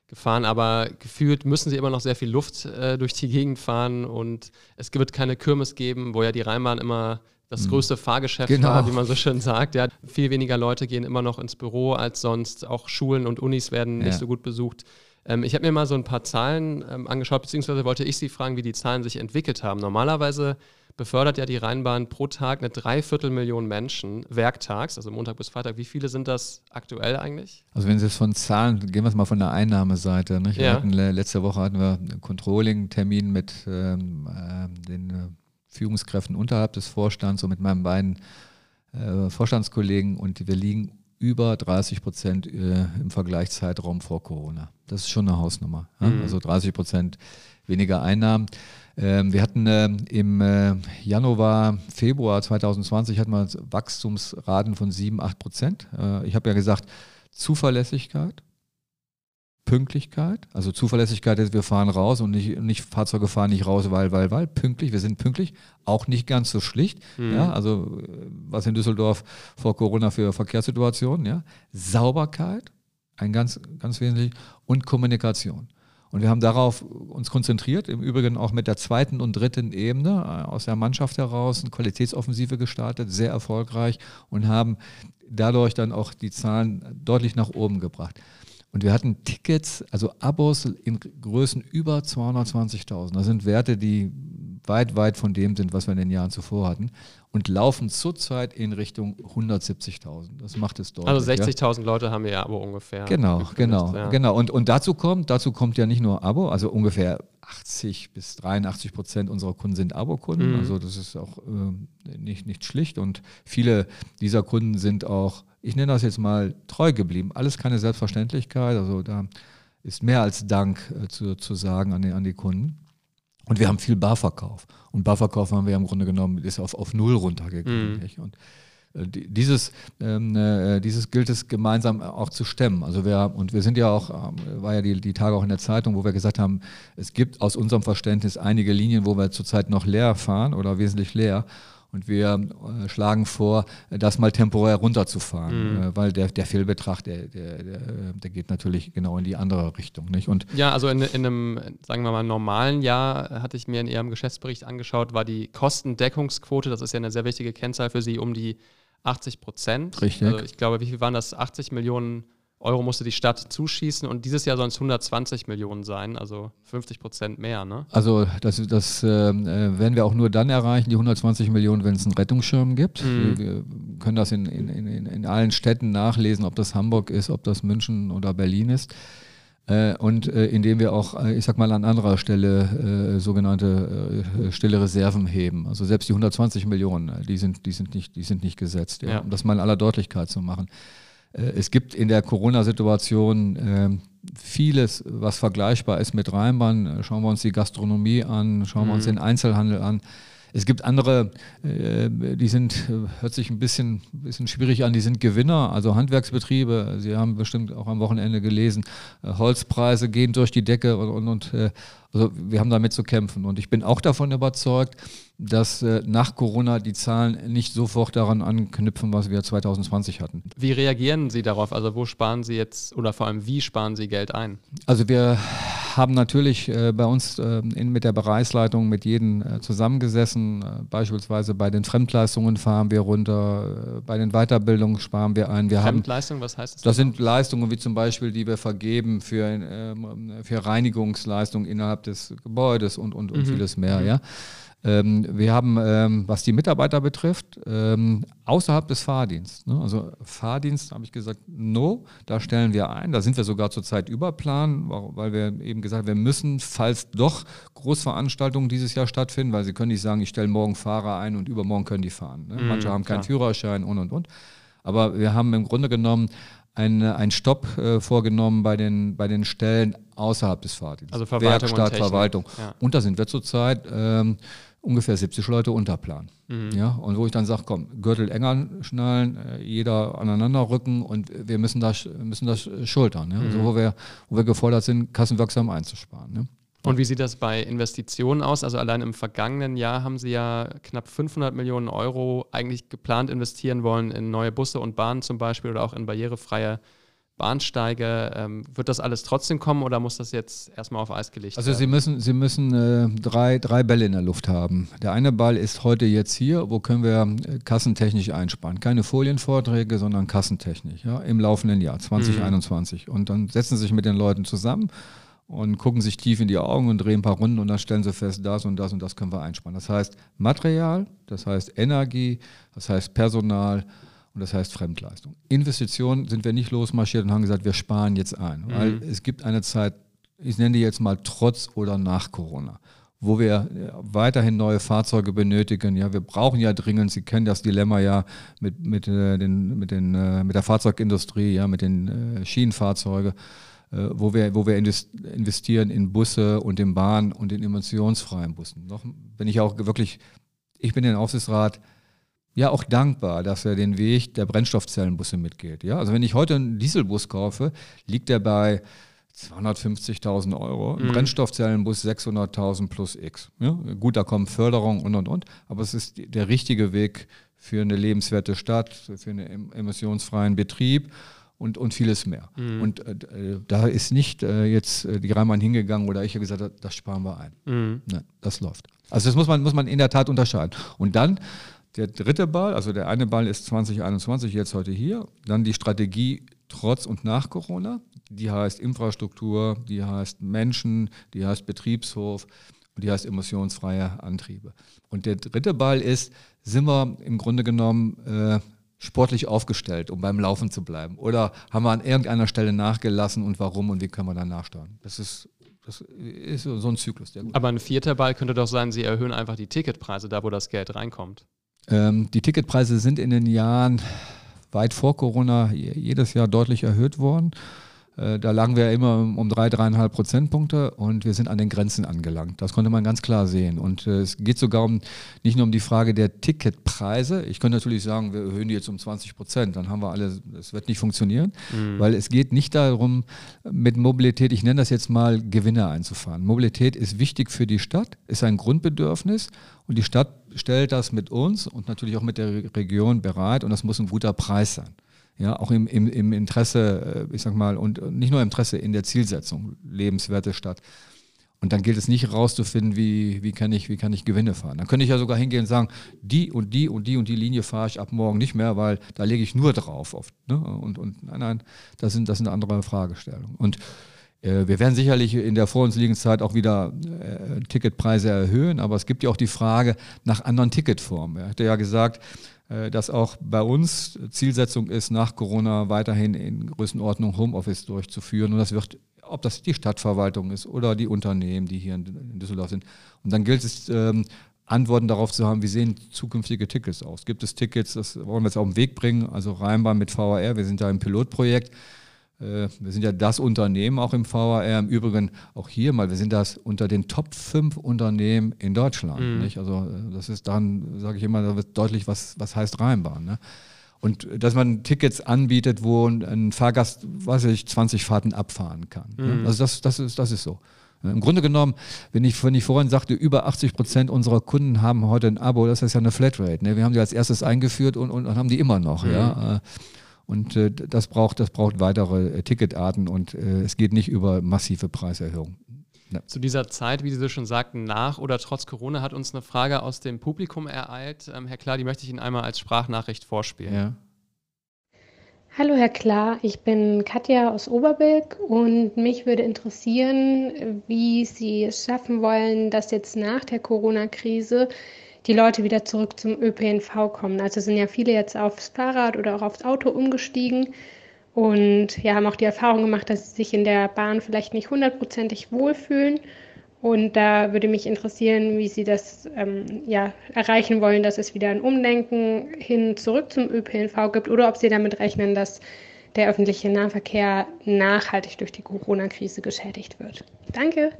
gefahren, aber gefühlt müssen sie immer noch sehr viel Luft äh, durch die Gegend fahren und es wird keine Kirmes geben, wo ja die Rheinbahn immer das hm. größte Fahrgeschäft genau. war, wie man so schön sagt. Ja, viel weniger Leute gehen immer noch ins Büro als sonst. Auch Schulen und Unis werden ja. nicht so gut besucht. Ähm, ich habe mir mal so ein paar Zahlen ähm, angeschaut, beziehungsweise wollte ich Sie fragen, wie die Zahlen sich entwickelt haben. Normalerweise befördert ja die Rheinbahn pro Tag eine Dreiviertelmillion Menschen werktags, also Montag bis Freitag. Wie viele sind das aktuell eigentlich? Also wenn Sie es von Zahlen, gehen wir es mal von der Einnahmeseite. Nicht? Wir ja. hatten, letzte Woche hatten wir einen Controlling-Termin mit ähm, äh, den äh, Führungskräften unterhalb des Vorstands und mit meinen beiden äh, Vorstandskollegen und wir liegen über 30 Prozent äh, im Vergleichszeitraum vor Corona. Das ist schon eine Hausnummer. Ja? Mhm. Also 30 Prozent weniger Einnahmen. Ähm, wir hatten äh, im äh, Januar, Februar 2020 hatten wir Wachstumsraten von 7, 8 Prozent. Äh, ich habe ja gesagt, Zuverlässigkeit, Pünktlichkeit. Also Zuverlässigkeit ist, wir fahren raus und nicht, nicht Fahrzeuge fahren nicht raus, weil, weil, weil. Pünktlich, wir sind pünktlich. Auch nicht ganz so schlicht. Mhm. Ja, also was in Düsseldorf vor Corona für Verkehrssituationen. Ja. Sauberkeit, ein ganz, ganz wesentlich. Und Kommunikation. Und wir haben darauf uns konzentriert, im Übrigen auch mit der zweiten und dritten Ebene äh, aus der Mannschaft heraus eine Qualitätsoffensive gestartet, sehr erfolgreich und haben dadurch dann auch die Zahlen deutlich nach oben gebracht. Und wir hatten Tickets, also Abos in Größen über 220.000. Das sind Werte, die weit, weit von dem sind, was wir in den Jahren zuvor hatten. Und laufen zurzeit in Richtung 170.000. Das macht es deutlich. Also 60.000 ja. Leute haben wir ja Abo ungefähr. Genau, genau, ja. genau. Und, und dazu kommt, dazu kommt ja nicht nur Abo, also ungefähr 80 bis 83 Prozent unserer Kunden sind Abo-Kunden. Mhm. Also das ist auch äh, nicht, nicht schlicht. Und viele dieser Kunden sind auch ich nenne das jetzt mal treu geblieben. Alles keine Selbstverständlichkeit. Also da ist mehr als Dank äh, zu, zu sagen an die, an die Kunden. Und wir haben viel Barverkauf. Und Barverkauf haben wir im Grunde genommen, ist auf, auf Null runtergegangen. Mhm. Und äh, dieses, ähm, äh, dieses gilt es gemeinsam auch zu stemmen. Also wir, und wir sind ja auch, ähm, war ja die, die Tage auch in der Zeitung, wo wir gesagt haben, es gibt aus unserem Verständnis einige Linien, wo wir zurzeit noch leer fahren oder wesentlich leer. Und wir äh, schlagen vor, das mal temporär runterzufahren, mhm. äh, weil der, der Fehlbetrag, der, der, der, der, geht natürlich genau in die andere Richtung. Nicht? Und ja, also in, in einem, sagen wir mal, normalen Jahr hatte ich mir in Ihrem Geschäftsbericht angeschaut, war die Kostendeckungsquote, das ist ja eine sehr wichtige Kennzahl für Sie, um die 80 Prozent. Richtig. Also ich glaube, wie viel waren das? 80 Millionen Euro musste die Stadt zuschießen und dieses Jahr sollen es 120 Millionen sein, also 50 Prozent mehr. Ne? Also das, das äh, werden wir auch nur dann erreichen, die 120 Millionen, wenn es einen Rettungsschirm gibt. Mhm. Wir, wir, können das in, in, in, in allen Städten nachlesen, ob das Hamburg ist, ob das München oder Berlin ist. Äh, und äh, indem wir auch, äh, ich sag mal, an anderer Stelle äh, sogenannte äh, stille Reserven heben. Also selbst die 120 Millionen, die sind, die sind, nicht, die sind nicht gesetzt, ja, ja. um das mal in aller Deutlichkeit zu machen. Äh, es gibt in der Corona-Situation ähm, vieles, was vergleichbar ist mit Rheinbahn. Äh, schauen wir uns die Gastronomie an, schauen mhm. wir uns mhm. den Einzelhandel an. Es gibt andere, äh, die sind, hört sich ein bisschen, bisschen schwierig an, die sind Gewinner, also Handwerksbetriebe. Sie haben bestimmt auch am Wochenende gelesen, Holzpreise gehen durch die Decke und, und, und also wir haben damit zu kämpfen. Und ich bin auch davon überzeugt, dass äh, nach Corona die Zahlen nicht sofort daran anknüpfen, was wir 2020 hatten. Wie reagieren Sie darauf? Also wo sparen Sie jetzt oder vor allem wie sparen Sie Geld ein? Also wir haben natürlich äh, bei uns äh, in, mit der Bereichsleitung mit jedem äh, zusammengesessen. Äh, beispielsweise bei den Fremdleistungen fahren wir runter, äh, bei den Weiterbildungen sparen wir ein. Wir Fremdleistungen, was heißt das? Das sind Leistungen wie zum Beispiel, die wir vergeben für, ähm, für Reinigungsleistungen innerhalb des Gebäudes und, und, und mhm. vieles mehr. Mhm. Ja. Ähm, wir haben, ähm, was die Mitarbeiter betrifft, ähm, außerhalb des Fahrdienstes, ne? also Fahrdienst habe ich gesagt, no, da stellen wir ein. Da sind wir sogar zurzeit über Plan, weil wir eben gesagt haben, wir müssen, falls doch Großveranstaltungen dieses Jahr stattfinden, weil sie können nicht sagen, ich stelle morgen Fahrer ein und übermorgen können die fahren. Ne? Mhm, Manche haben keinen klar. Führerschein und und und. Aber wir haben im Grunde genommen einen Stopp äh, vorgenommen bei den, bei den Stellen außerhalb des Fahrdienstes. Also Verwaltung Werkstatt, und Verwaltung. Ja. Und da sind wir zurzeit ähm, ungefähr 70 Leute unter Plan. Mhm. Ja, und wo ich dann sage, komm, Gürtel enger schnallen, äh, jeder aneinander rücken und wir müssen das, müssen das schultern. Ja? Also mhm. Also wo wir, wo wir gefordert sind, kassenwirksam einzusparen. Ne? Und wie sieht das bei Investitionen aus? Also allein im vergangenen Jahr haben Sie ja knapp 500 Millionen Euro eigentlich geplant investieren wollen in neue Busse und Bahnen zum Beispiel oder auch in barrierefreie Bahnsteige. Ähm, wird das alles trotzdem kommen oder muss das jetzt erstmal auf Eis gelegt also werden? Also Sie müssen, Sie müssen äh, drei, drei Bälle in der Luft haben. Der eine Ball ist heute jetzt hier, wo können wir äh, kassentechnisch einsparen. Keine Folienvorträge, sondern kassentechnisch ja, im laufenden Jahr 2021. Mhm. Und dann setzen Sie sich mit den Leuten zusammen und gucken sich tief in die Augen und drehen ein paar Runden und dann stellen sie fest, das und das und das können wir einsparen. Das heißt Material, das heißt Energie, das heißt Personal und das heißt Fremdleistung. Investitionen sind wir nicht losmarschiert und haben gesagt, wir sparen jetzt ein, mhm. weil es gibt eine Zeit, ich nenne die jetzt mal trotz oder nach Corona. wo wir äh, weiterhin neue Fahrzeuge benötigen. Ja, wir brauchen ja dringend, Sie kennen das Dilemma ja mit, mit, äh, den, mit, den, äh, mit der Fahrzeugindustrie, ja, mit den äh, Schienenfahrzeugen, äh, wo wir, wo wir investieren in Busse und in Bahn und in emissionsfreien Bussen. Noch bin ich auch wirklich, ich bin den Aufsichtsrat ja auch dankbar, dass er den Weg der Brennstoffzellenbusse mitgeht. Ja, also wenn ich heute einen Dieselbus kaufe, liegt er bei 250.000 Euro. Ein mhm. Brennstoffzellenbus 600.000 plus X. Ja, gut, da kommen Förderungen und und und, aber es ist der richtige Weg für eine lebenswerte Stadt, für einen emissionsfreien Betrieb und, und vieles mehr. Mhm. Und äh, da ist nicht äh, jetzt äh, die Reimann hingegangen oder ich habe gesagt, das sparen wir ein. Mhm. Nein, das läuft. Also das muss man, muss man in der Tat unterscheiden. Und dann der dritte Ball, also der eine Ball ist 2021, jetzt heute hier. Dann die Strategie trotz und nach Corona. Die heißt Infrastruktur, die heißt Menschen, die heißt Betriebshof und die heißt emissionsfreie Antriebe. Und der dritte Ball ist, sind wir im Grunde genommen äh, sportlich aufgestellt, um beim Laufen zu bleiben? Oder haben wir an irgendeiner Stelle nachgelassen und warum und wie können wir dann nachsteuern? Das ist das ist so ein Zyklus. Aber ein vierter Ball könnte doch sein, Sie erhöhen einfach die Ticketpreise da, wo das Geld reinkommt. Ähm, die Ticketpreise sind in den Jahren weit vor Corona jedes Jahr deutlich erhöht worden. Äh, da lagen wir immer um drei, dreieinhalb Prozentpunkte und wir sind an den Grenzen angelangt. Das konnte man ganz klar sehen. Und äh, es geht sogar um, nicht nur um die Frage der Ticketpreise. Ich könnte natürlich sagen, wir erhöhen die jetzt um 20 Prozent. Dann haben wir alle, das wird nicht funktionieren, mhm. weil es geht nicht darum, mit Mobilität, ich nenne das jetzt mal, Gewinne einzufahren. Mobilität ist wichtig für die Stadt, ist ein Grundbedürfnis und die Stadt stellt das mit uns und natürlich auch mit der Region bereit und das muss ein guter Preis sein. Ja, auch im, im, im Interesse, äh, ich sag mal, und nicht nur im Interesse in der Zielsetzung, lebenswerte Stadt. Und dann gilt es nicht herauszufinden, wie, wie, kann ich, wie kann ich Gewinne fahren. Dann könnte ich ja sogar hingehen und sagen, die und die und die und die Linie fahre ich ab morgen nicht mehr, weil da lege ich nur drauf oft. Ne? Und, und nein, nein, das sind, das sind andere Fragestellungen. Und wir werden sicherlich in der vor uns liegenden Zeit auch wieder äh, Ticketpreise erhöhen, aber es gibt ja auch die Frage nach anderen Ticketformen. Er hatte ja gesagt, äh, dass auch bei uns Zielsetzung ist, nach Corona weiterhin in Größenordnung Homeoffice durchzuführen. Und das wird, ob das die Stadtverwaltung ist oder die Unternehmen, die hier in Düsseldorf sind. Und dann gilt es, ähm, Antworten darauf zu haben, wie sehen zukünftige Tickets aus. Gibt es Tickets, das wollen wir jetzt auf den Weg bringen, also Rheinbahn mit VAR, wir sind da im Pilotprojekt. Äh, wir sind ja das Unternehmen auch im VAR. Im Übrigen auch hier mal, wir sind das unter den Top 5 Unternehmen in Deutschland. Mhm. Also äh, das ist dann, sage ich immer, da wird deutlich, was, was heißt Rheinbahn. Ne? Und dass man Tickets anbietet, wo ein Fahrgast, weiß ich, 20 Fahrten abfahren kann. Ne? Mhm. Also das, das, ist, das ist so. Im Grunde genommen, wenn ich, wenn ich vorhin sagte, über 80 Prozent unserer Kunden haben heute ein Abo, das ist ja eine Flatrate. Ne? Wir haben die als erstes eingeführt und, und, und haben die immer noch. Mhm. Ja? Und äh, das, braucht, das braucht weitere äh, Ticketarten und äh, es geht nicht über massive Preiserhöhungen. Ja. Zu dieser Zeit, wie Sie schon sagten, nach oder trotz Corona hat uns eine Frage aus dem Publikum ereilt. Ähm, Herr Klar, die möchte ich Ihnen einmal als Sprachnachricht vorspielen. Ja. Hallo Herr Klar, ich bin Katja aus Oberbilk und mich würde interessieren, wie Sie es schaffen wollen, dass jetzt nach der Corona-Krise die Leute wieder zurück zum ÖPNV kommen. Also sind ja viele jetzt aufs Fahrrad oder auch aufs Auto umgestiegen und ja, haben auch die Erfahrung gemacht, dass sie sich in der Bahn vielleicht nicht hundertprozentig wohlfühlen. Und da würde mich interessieren, wie Sie das ähm, ja, erreichen wollen, dass es wieder ein Umdenken hin zurück zum ÖPNV gibt oder ob Sie damit rechnen, dass der öffentliche Nahverkehr nachhaltig durch die Corona-Krise geschädigt wird. Danke.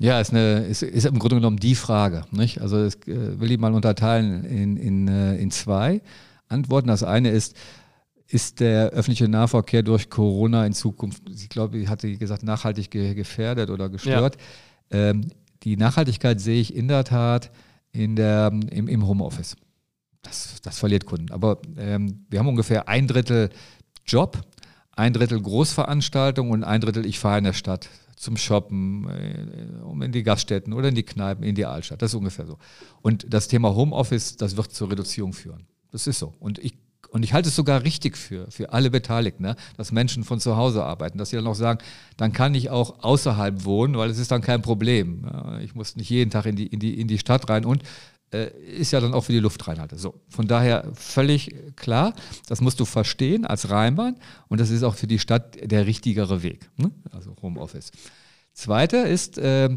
Ja, ist, eine, ist, ist im Grunde genommen die Frage. Nicht? Also das äh, will ich mal unterteilen in, in, äh, in zwei Antworten. Das eine ist, ist der öffentliche Nahverkehr durch Corona in Zukunft, ich glaube, ich hatte gesagt, nachhaltig gefährdet oder gestört. Ja. Ähm, die Nachhaltigkeit sehe ich in der Tat in der, im, im Homeoffice. Das, das verliert Kunden. Aber ähm, wir haben ungefähr ein Drittel Job, ein Drittel Großveranstaltung und ein Drittel ich fahre in der Stadt zum Shoppen, äh, um in die Gaststätten oder in die Kneipen, in die Altstadt. Das ist ungefähr so. Und das Thema Homeoffice, das wird zur Reduzierung führen. Das ist so. Und ich und ich halte es sogar richtig für, für alle Beteiligten, ne? dass Menschen von zu Hause arbeiten, dass sie dann auch sagen, dann kann ich auch außerhalb wohnen, weil es ist dann kein Problem. Ich muss nicht jeden Tag in die, in die, in die Stadt rein und ist ja dann auch für die Luftreinhalte. So, von daher völlig klar, das musst du verstehen als Rheinbahn und das ist auch für die Stadt der richtigere Weg, ne? also Homeoffice. Zweite ist, äh,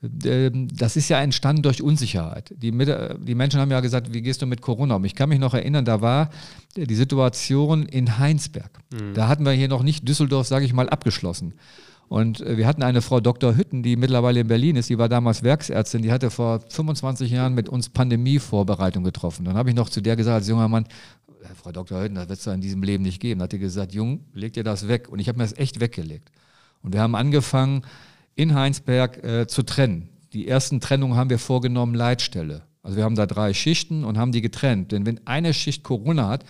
das ist ja entstanden durch Unsicherheit. Die, die, Menschen haben ja gesagt, wie gehst du mit Corona um? Ich kann mich noch erinnern, da war die Situation in Heinsberg. Mhm. Da hatten wir hier noch nicht Düsseldorf, sage ich mal, abgeschlossen. Und äh, wir hatten eine Frau Dr. Hütten, die mittlerweile in Berlin ist, die war damals Werksärztin, die hatte vor 25 Jahren mit uns Pandemievorbereitung getroffen. Dann habe ich noch zu der gesagt, als junger Mann, äh, Frau Dr. Hütten, das wird es in diesem Leben nicht geben. Dann hat die gesagt, Jung, leg dir das weg. Und ich habe mir das echt weggelegt. Und wir haben angefangen, in Heinsberg äh, zu trennen. Die ersten Trennungen haben wir vorgenommen, Leitstelle. Also wir haben da drei Schichten und haben die getrennt. Denn wenn eine Schicht Corona hat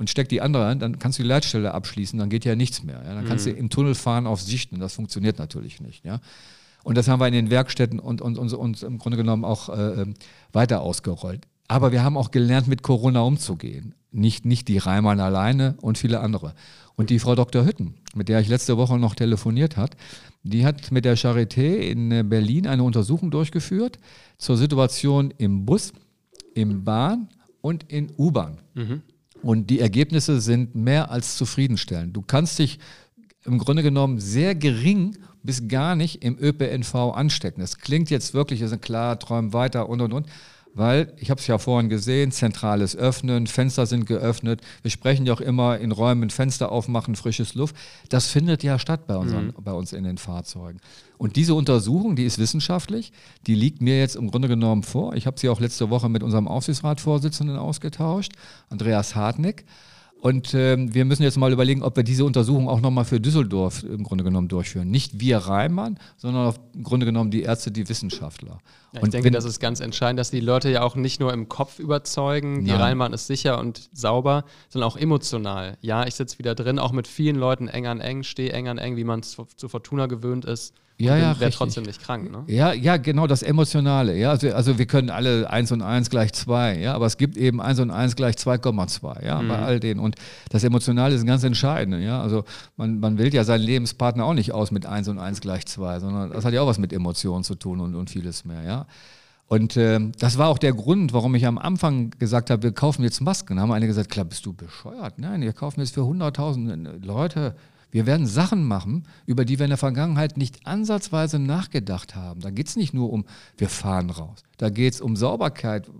und steckt die andere an, dann kannst du die Leitstelle abschließen, dann geht ja nichts mehr. Ja? Dann kannst mhm. du im Tunnel fahren auf Sichten. Das funktioniert natürlich nicht. Ja? Und das haben wir in den Werkstätten und, und, und, und im Grunde genommen auch äh, ähm, weiter ausgerollt. Aber wir haben auch gelernt, mit Corona umzugehen. Nicht, nicht die Reimann alleine und viele andere. Und die Frau Dr. Hütten, mit der ich letzte Woche noch telefoniert hat, die hat mit der Charité in Berlin eine Untersuchung durchgeführt zur Situation im Bus, im Bahn und in U-Bahn. Mhm. Und die Ergebnisse sind mehr als zufriedenstellend. Du kannst dich im Grunde genommen sehr gering bis gar nicht im ÖPNV anstecken. Das klingt jetzt wirklich, ist klar, träumen weiter und und und weil, ich habe es ja vorhin gesehen, zentrales Öffnen, Fenster sind geöffnet. Wir sprechen ja auch immer in Räumen Fenster aufmachen, frisches Luft. Das findet ja statt bei, unseren, mhm. bei uns in den Fahrzeugen. Und diese Untersuchung, die ist wissenschaftlich, die liegt mir jetzt im Grunde genommen vor. Ich habe sie auch letzte Woche mit unserem Aufsichtsratsvorsitzenden ausgetauscht, Andreas Hartnick. Und ähm, wir müssen jetzt mal überlegen, ob wir diese Untersuchung auch nochmal für Düsseldorf im Grunde genommen durchführen. Nicht wir Reimann, sondern im Grunde genommen die Ärzte, die Wissenschaftler. Ja, ich und denke, das ist ganz entscheidend, dass die Leute ja auch nicht nur im Kopf überzeugen, die Rheinbahn ist sicher und sauber, sondern auch emotional. Ja, ich sitze wieder drin, auch mit vielen Leuten eng an eng, stehe eng an eng, wie man es zu Fortuna gewöhnt ist ja, ja, wäre trotzdem nicht krank, ne? Ja, ja, genau, das Emotionale. Ja, also, also wir können alle 1 und 1 gleich 2, ja, aber es gibt eben 1 und 1 gleich 2,2, ja, mhm. bei all denen. Und das Emotionale ist ein ganz entscheidend, ja. Also man, man wählt ja seinen Lebenspartner auch nicht aus mit 1 und 1 gleich 2, sondern das hat ja auch was mit Emotionen zu tun und, und vieles mehr, ja. Und äh, das war auch der Grund, warum ich am Anfang gesagt habe, wir kaufen jetzt Masken. Da haben einige gesagt, klar, bist du bescheuert? Nein, wir kaufen jetzt für 100.000 Leute wir werden Sachen machen, über die wir in der Vergangenheit nicht ansatzweise nachgedacht haben. Da geht es nicht nur um, wir fahren raus. Da geht es um Sauberkeit,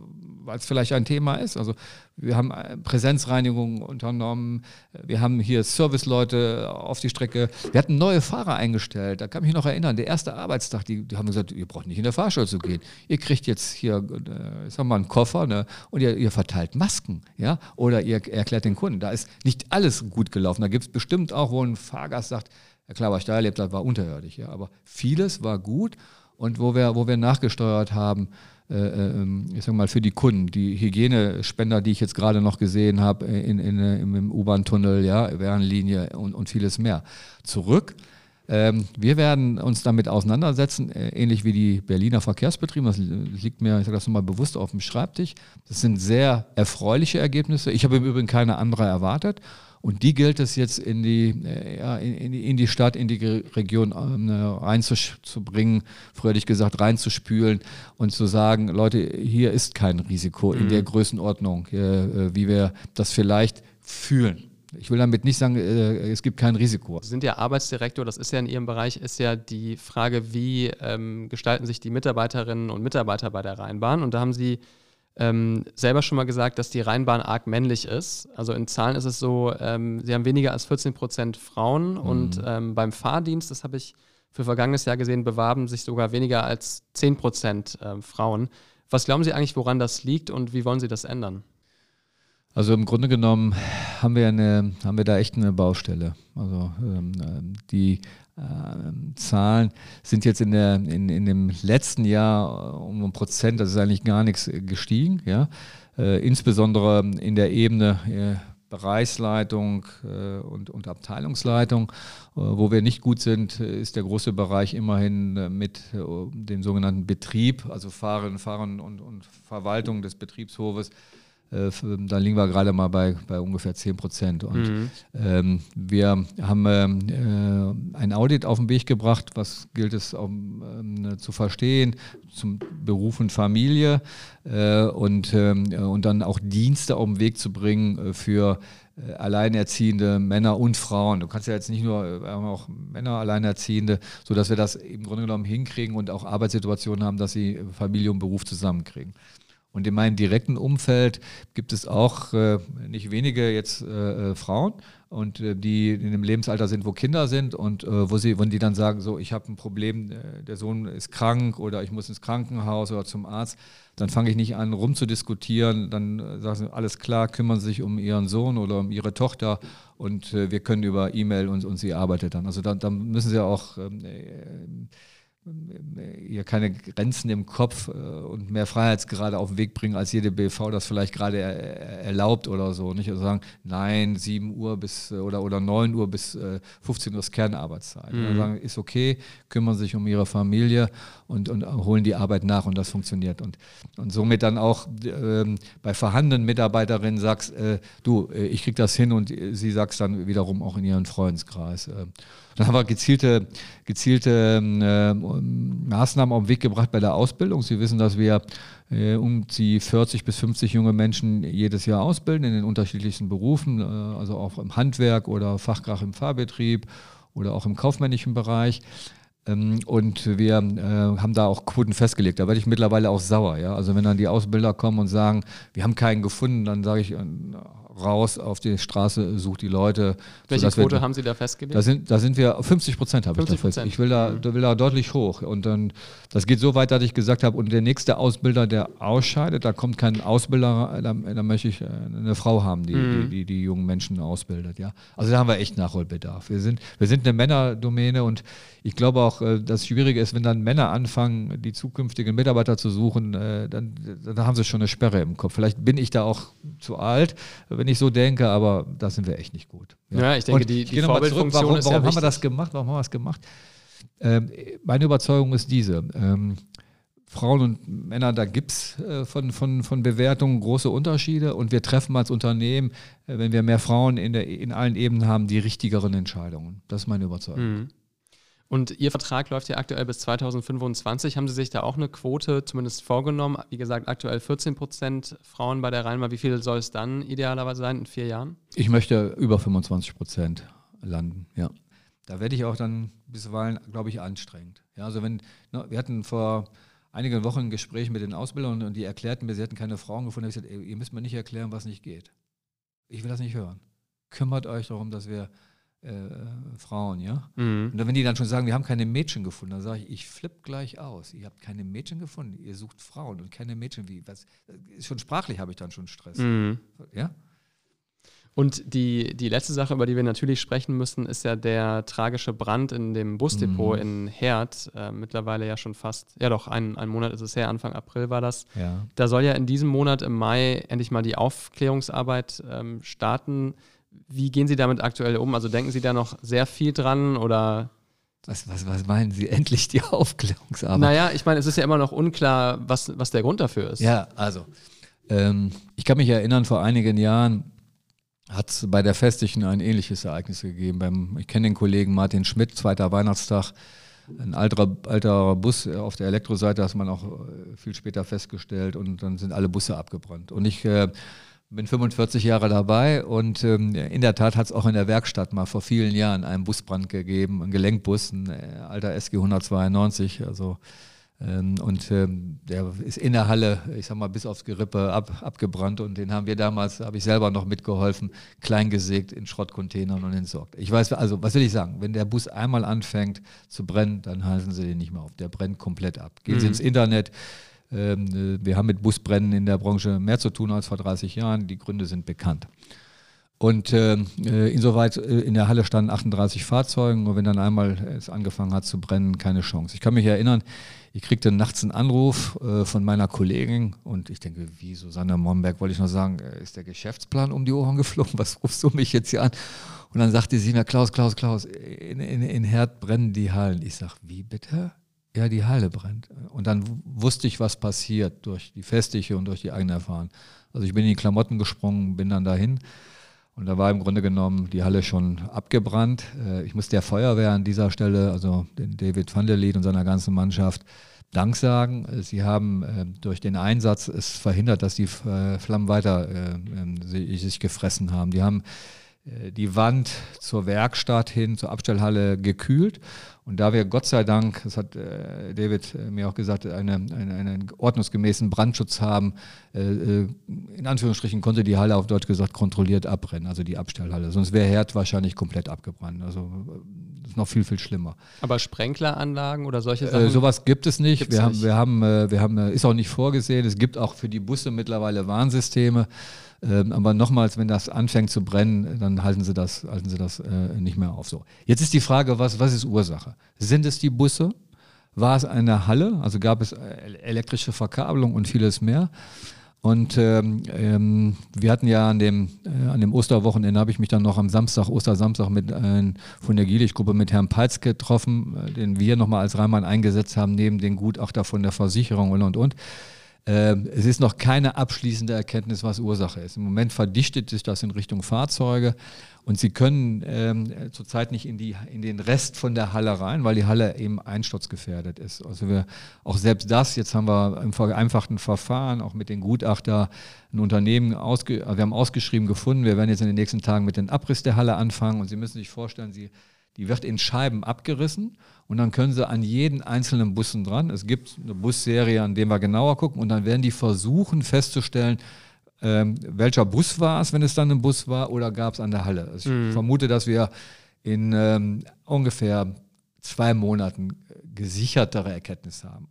weil es vielleicht ein Thema ist. Also wir haben äh, Präsenzreinigung unternommen, wir haben hier Serviceleute auf die Strecke, wir hatten neue Fahrer eingestellt, da kann ich mich noch erinnern, der erste Arbeitstag, die, die haben gesagt, ihr braucht nicht in der Fahrschule zu gehen, ihr kriegt jetzt hier, äh, sagen wir mal, einen Koffer ne, und ihr, ihr verteilt Masken, ja, oder ihr erklärt den Kunden, da ist nicht alles gut gelaufen, da gibt es bestimmt auch, wo ein Fahrgast sagt, ja klar, was ich da erlebt habe, war unterirdisch, ja, aber vieles war gut. Und wo wir, wo wir nachgesteuert haben, ich sag mal, für die Kunden, die Hygienespender, die ich jetzt gerade noch gesehen habe in, in, im U-Bahn-Tunnel, ja, Wernlinie und, und vieles mehr. Zurück. Ähm, wir werden uns damit auseinandersetzen, äh, ähnlich wie die Berliner Verkehrsbetriebe. Das liegt mir, ich sage das nochmal bewusst, auf dem Schreibtisch. Das sind sehr erfreuliche Ergebnisse. Ich habe im Übrigen keine andere erwartet. Und die gilt es jetzt in die, äh, in, die Stadt, in die Region ähm, reinzubringen, früher hätte ich gesagt, reinzuspülen und zu sagen, Leute, hier ist kein Risiko in der mhm. Größenordnung, äh, wie wir das vielleicht fühlen. Ich will damit nicht sagen, äh, es gibt kein Risiko. Sie sind ja Arbeitsdirektor, das ist ja in Ihrem Bereich, ist ja die Frage, wie ähm, gestalten sich die Mitarbeiterinnen und Mitarbeiter bei der Rheinbahn? Und da haben Sie ähm, selber schon mal gesagt, dass die Rheinbahn arg männlich ist. Also in Zahlen ist es so, ähm, sie haben weniger als 14 Prozent Frauen mhm. und ähm, beim Fahrdienst, das habe ich für vergangenes Jahr gesehen, bewarben sich sogar weniger als 10 Prozent äh, Frauen. Was glauben Sie eigentlich, woran das liegt und wie wollen Sie das ändern? Also im Grunde genommen haben wir, eine, haben wir da echt eine Baustelle. Also ähm, die äh, Zahlen sind jetzt in, der, in, in dem letzten Jahr um ein Prozent, das ist eigentlich gar nichts gestiegen. Ja? Äh, insbesondere in der Ebene äh, Bereichsleitung äh, und, und Abteilungsleitung. Äh, wo wir nicht gut sind, ist der große Bereich immerhin äh, mit dem sogenannten Betrieb, also Fahren, Fahren und, und Verwaltung des Betriebshofes Äh, da liegen wir gerade mal bei, bei ungefähr 10 Prozent. Und mhm. ähm, wir haben ähm, äh, ein Audit auf den Weg gebracht, was gilt es um, ähm, zu verstehen, zum Beruf und Familie äh, und, ähm, und dann auch Dienste auf den Weg zu bringen äh, für äh, alleinerziehende Männer und Frauen. Du kannst ja jetzt nicht nur, wir haben auch Männer alleinerziehende, sodass wir das im Grunde genommen hinkriegen und auch Arbeitssituationen haben, dass sie Familie und Beruf zusammenkriegen. Und in meinem direkten Umfeld gibt es auch äh, nicht wenige jetzt äh, äh Frauen und äh, die in dem Lebensalter sind, wo Kinder sind und äh, wo sie, wenn die dann sagen, so ich habe ein Problem, äh, der Sohn ist krank oder ich muss ins Krankenhaus oder zum Arzt, dann fange ich nicht an rumzudiskutieren, dann sagen sie, alles klar, kümmern sie sich um ihren Sohn oder um ihre Tochter und wir können über E-Mail und, und sie arbeitet dann. Also dann, dann müssen sie auch ähm, ihr keine Grenzen im Kopf äh, und mehr Freiheitsgrade auf den Weg bringen, als jede BV das vielleicht gerade erlaubt oder so. Nicht also sagen, nein, 7 Uhr bis äh, oder, oder 9 Uhr bis 15 äh, Uhr ist Kernarbeitszeit. Mhm. sagen, ist okay, kümmern sich um ihre Familie und, und holen die Arbeit nach und das funktioniert. Und, und somit dann auch äh, bei vorhandenen Mitarbeiterinnen sagst, äh, du, ich krieg das hin und sie sagst dann wiederum auch in ihren Freundeskreis. Äh, dann haben wir gezielte, gezielte äh, Maßnahmen auf den Weg gebracht bei der Ausbildung. Sie wissen, dass wir äh, um die 40 bis 50 junge Menschen jedes Jahr ausbilden in den unterschiedlichsten Berufen, äh, also auch im Handwerk oder Fachkraft im Fahrbetrieb oder auch im kaufmännischen Bereich. Ähm, und wir äh, haben da auch Quoten festgelegt. Da werde ich mittlerweile auch sauer. Ja? Also wenn dann die Ausbilder kommen und sagen, wir haben keinen gefunden, dann sage ich, äh, raus auf die Straße, sucht die Leute. Welche Quote wir, haben Sie da festgelegt? Da sind, da sind wir, 50 Prozent habe ich da fest. Ich will da, mhm. will da deutlich hoch. Und dann, das geht so weit, dass ich gesagt habe, und der nächste Ausbilder, der ausscheidet, da kommt kein Ausbilder, da, da möchte ich äh, eine Frau haben, die, mhm. die, die, die, jungen Menschen ausbildet. Ja? Also da haben wir echt Nachholbedarf. Wir sind, wir sind eine Männerdomäne und ich glaube auch, äh, das Schwierige ist, wenn dann Männer anfangen, die zukünftigen Mitarbeiter zu suchen, äh, dann, dann haben sie schon eine Sperre im Kopf. Vielleicht bin ich da auch zu alt, wenn ich so denke, aber da sind wir echt nicht gut. Ja, ja ich denke, Und die, die Vorbildfunktion zurück, warum, ist warum ja haben wir das gemacht? Warum haben wir das gemacht? Ähm, meine Überzeugung ist diese. Ähm, Frauen und Männer, da gibt es äh, von, von, von Bewertungen große Unterschiede und wir treffen als Unternehmen, äh, wenn wir mehr Frauen in, der, in allen Ebenen haben, die richtigeren Entscheidungen. Das ist meine Überzeugung. Mhm. Und Ihr Vertrag läuft ja aktuell bis 2025. Haben Sie sich da auch eine Quote zumindest vorgenommen? Wie gesagt, aktuell 14 Prozent Frauen bei der Rheinbahn. Wie viel soll es dann idealerweise sein in vier Jahren? Ich möchte über 25 Prozent landen, ja. Da werde ich auch dann bisweilen, glaube ich, anstrengend. Ja, also wenn, ne, wir hatten vor einigen Wochen ein Gespräch mit den Ausbildern und die erklärten mir, sie hätten keine Frauen gefunden. Da habe ich gesagt, ihr müsst mir nicht erklären, was nicht geht. Ich will das nicht hören. Kümmert euch darum, dass wir äh, Frauen, ja. Mhm. Und wenn die dann schon sagen, wir haben keine Mädchen gefunden, dann sage ich, ich flippe gleich aus. Ihr habt keine Mädchen gefunden, ihr sucht Frauen und keine Mädchen. Wie, was, schon sprachlich habe ich dann schon Stress. Mhm. Ja. Und die, die letzte Sache, über die wir natürlich sprechen müssen, ist ja der tragische Brand in dem Busdepot mhm. in Herd. Äh, mittlerweile ja schon fast, ja doch, ein, ein Monat ist es her, Anfang April war das. Ja. Da soll ja in diesem Monat im Mai endlich mal die Aufklärungsarbeit ähm, starten. Wie gehen Sie damit aktuell um? Also denken Sie da noch sehr viel dran oder? Was, was, was meinen Sie? Endlich die Aufklärungsarbeit? Naja, ich meine, es ist ja immer noch unklar, was, was der Grund dafür ist. Ja, also, ähm, ich kann mich erinnern, vor einigen Jahren hat es bei der Festlichen ein ähnliches Ereignis gegeben. Beim, ich kenne den Kollegen Martin Schmidt, zweiter Weihnachtstag, ein alter, alter Bus auf der Elektroseite, das hat man auch äh, viel später festgestellt und dann sind alle Busse abgebrannt. Und ich äh, bin 45 Jahre dabei und ähm, in der Tat hat es auch in der Werkstatt mal vor vielen Jahren einen Busbrand gegeben, einen Gelenkbus, ein äh, alter SG 192, also ähm, und ähm, der ist in der Halle, ich sag mal, bis aufs Gerippe ab, abgebrannt und den haben wir damals, habe ich selber noch mitgeholfen, klein gesägt in Schrottcontainern und entsorgt. Ich weiß, also was will ich sagen, wenn der Bus einmal anfängt zu brennen, dann halten Sie den nicht mehr auf, der brennt komplett ab. Gehen mhm. Sie ins Internet, wir haben mit Busbrennen in der Branche mehr zu tun als vor 30 Jahren. Die Gründe sind bekannt. Und ähm, äh, insoweit äh, in der Halle standen 38 Fahrzeuge und wenn dann einmal es angefangen hat zu brennen, keine Chance. Ich kann mich erinnern, ich kriegte nachts einen Anruf äh, von meiner Kollegin und ich denke, wie Susanne Momberg, wollte ich noch sagen, äh, ist der Geschäftsplan um die Ohren geflogen? Was rufst du mich jetzt hier an? Und dann sagte sie mir, Klaus, Klaus, Klaus, in, in, in Herd brennen die Hallen. Ich sage, wie bitte? Ja, die Halle brennt. Und dann wusste ich, was passiert durch die Festliche und durch die eigene Erfahrung. Also ich bin in die Klamotten gesprungen, bin dann dahin. Und da war im Grunde genommen die Halle schon abgebrannt. Äh, ich muss der Feuerwehr an dieser Stelle, also den David van der Lied und seiner ganzen Mannschaft, Dank sagen. Sie haben äh, durch den Einsatz es verhindert, dass die äh, Flammen weiter ähm, sich gefressen haben. Die haben die Wand zur Werkstatt hin, zur Abstellhalle gekühlt und da wir Gott sei Dank, das hat äh, David äh, mir auch gesagt, eine, eine, einen ordnungsgemäßen Brandschutz haben, äh, äh, in Anführungsstrichen konnte die Halle auf Deutsch gesagt kontrolliert abbrennen, also die Abstellhalle. Sonst wäre Herd wahrscheinlich komplett abgebrannt. Also das ist noch viel, viel schlimmer. Aber Sprenkleranlagen oder solche Sachen? Äh, sowas gibt es nicht. wir haben, wir haben, äh, wir haben, ist auch nicht vorgesehen. Es gibt auch für die Busse mittlerweile Warnsysteme. Ähm, aber nochmals, wenn das anfängt zu brennen, dann halten sie das, halten sie das äh, nicht mehr auf. So. Jetzt ist die Frage, was, was ist Ursache? Sind es die Busse? War es eine Halle? Also gab es äh, elektrische Verkabelung und vieles mehr? Und ähm, ähm, wir hatten ja an dem, äh, an dem Osterwochenende, habe ich mich dann noch am Samstag, Ostersamstag mit äh, von der Gielich-Gruppe mit Herrn Peitz getroffen, äh, den wir nochmal als Reimann eingesetzt haben, neben den Gutachter von der Versicherung und und und. Ähm, es ist noch keine abschließende Erkenntnis, was Ursache ist. Im Moment verdichtet sich das in Richtung Fahrzeuge und Sie können ähm, zurzeit nicht in, die, in den Rest von der Halle rein, weil die Halle eben einsturzgefährdet ist. Also wir auch selbst das, jetzt haben wir im vereinfachten Verfahren auch mit den Gutachter ein Unternehmen, ausge, wir haben ausgeschrieben gefunden, wir werden jetzt in den nächsten Tagen mit dem Abriss der Halle anfangen und Sie müssen sich vorstellen, Sie die wird in Scheiben abgerissen und dann können sie an jeden einzelnen Bussen dran. Es gibt eine Busserie, an der wir genauer gucken und dann werden die versuchen festzustellen, ähm, welcher Bus war es, wenn es dann ein Bus war oder gab es an der Halle. Also ich mhm. vermute, dass wir in ähm, ungefähr zwei Monaten gesichertere Erkenntnisse haben.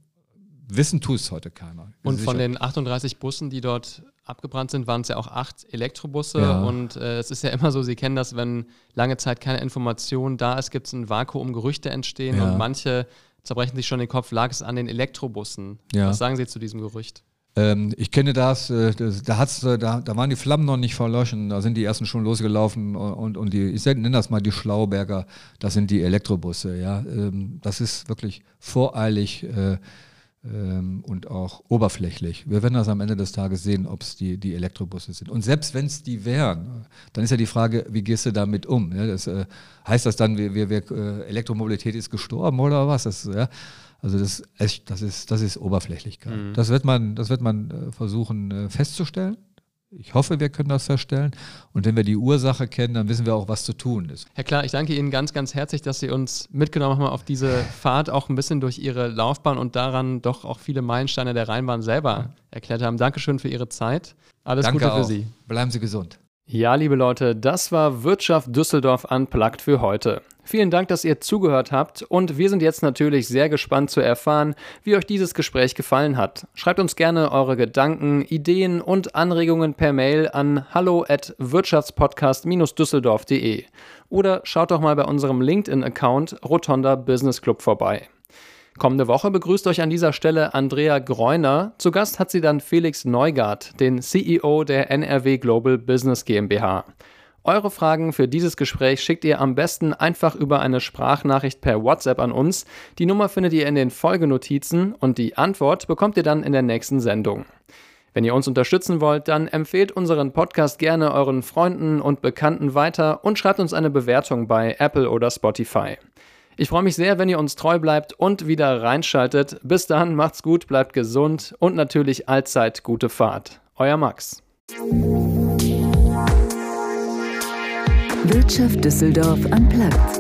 Wissen tut es heute keiner. Und von den 38 Bussen, die dort abgebrannt sind, waren es ja auch acht Elektrobusse. Ja. Und äh, es ist ja immer so, Sie kennen das, wenn lange Zeit keine Information da ist, gibt es ein Vakuum, Gerüchte entstehen ja. und manche zerbrechen sich schon den Kopf, lag es an den Elektrobussen. Ja. Was sagen Sie zu diesem Gerücht? Ähm, ich kenne das, äh, das da, hat's, äh, da, da, waren die Flammen noch nicht verlöschen, da sind die ersten schon losgelaufen und, und die, ich nenne das mal die Schlauberger, das sind die Elektrobusse. Ja? Ähm, das ist wirklich voreilig. Äh, ähm, und auch oberflächlich. Wir werden das am Ende des Tages sehen, ob es die, die Elektrobusse sind. Und selbst wenn es die wären, dann ist ja die Frage, wie gehst du damit um? Ja, das, äh, heißt das dann, wir, wir, wir, äh, Elektromobilität ist gestorben oder was? Das, ja, also das, das, ist, das ist Oberflächlichkeit. Mhm. Das wird man, das wird man äh, versuchen äh, festzustellen. Ich hoffe, wir können das feststellen. Und wenn wir die Ursache kennen, dann wissen wir auch, was zu tun ist. Herr Klar, ich danke Ihnen ganz, ganz herzlich, dass Sie uns mitgenommen haben auf diese Fahrt, auch ein bisschen durch Ihre Laufbahn und daran doch auch viele Meilensteine der Rheinbahn selber erklärt haben. Dankeschön für Ihre Zeit. Alles danke Gute für auch. Sie. Bleiben Sie gesund. Ja, liebe Leute, das war Wirtschaft Düsseldorf unplugged für heute. Vielen Dank, dass ihr zugehört habt und wir sind jetzt natürlich sehr gespannt zu erfahren, wie euch dieses Gespräch gefallen hat. Schreibt uns gerne eure Gedanken, Ideen und Anregungen per Mail an hallo at wirtschaftspodcast-düsseldorf.de oder schaut doch mal bei unserem LinkedIn-Account Rotonda Business Club vorbei. Kommende Woche begrüßt euch an dieser Stelle Andrea Greuner. Zu Gast hat sie dann Felix Neugart, den CEO der NRW Global Business GmbH. Eure Fragen für dieses Gespräch schickt ihr am besten einfach über eine Sprachnachricht per WhatsApp an uns. Die Nummer findet ihr in den Folgenotizen und die Antwort bekommt ihr dann in der nächsten Sendung. Wenn ihr uns unterstützen wollt, dann empfehlt unseren Podcast gerne euren Freunden und Bekannten weiter und schreibt uns eine Bewertung bei Apple oder Spotify. Ich freue mich sehr, wenn ihr uns treu bleibt und wieder reinschaltet. Bis dann, macht's gut, bleibt gesund und natürlich allzeit gute Fahrt. Euer Max. Wirtschaft Düsseldorf am Platz.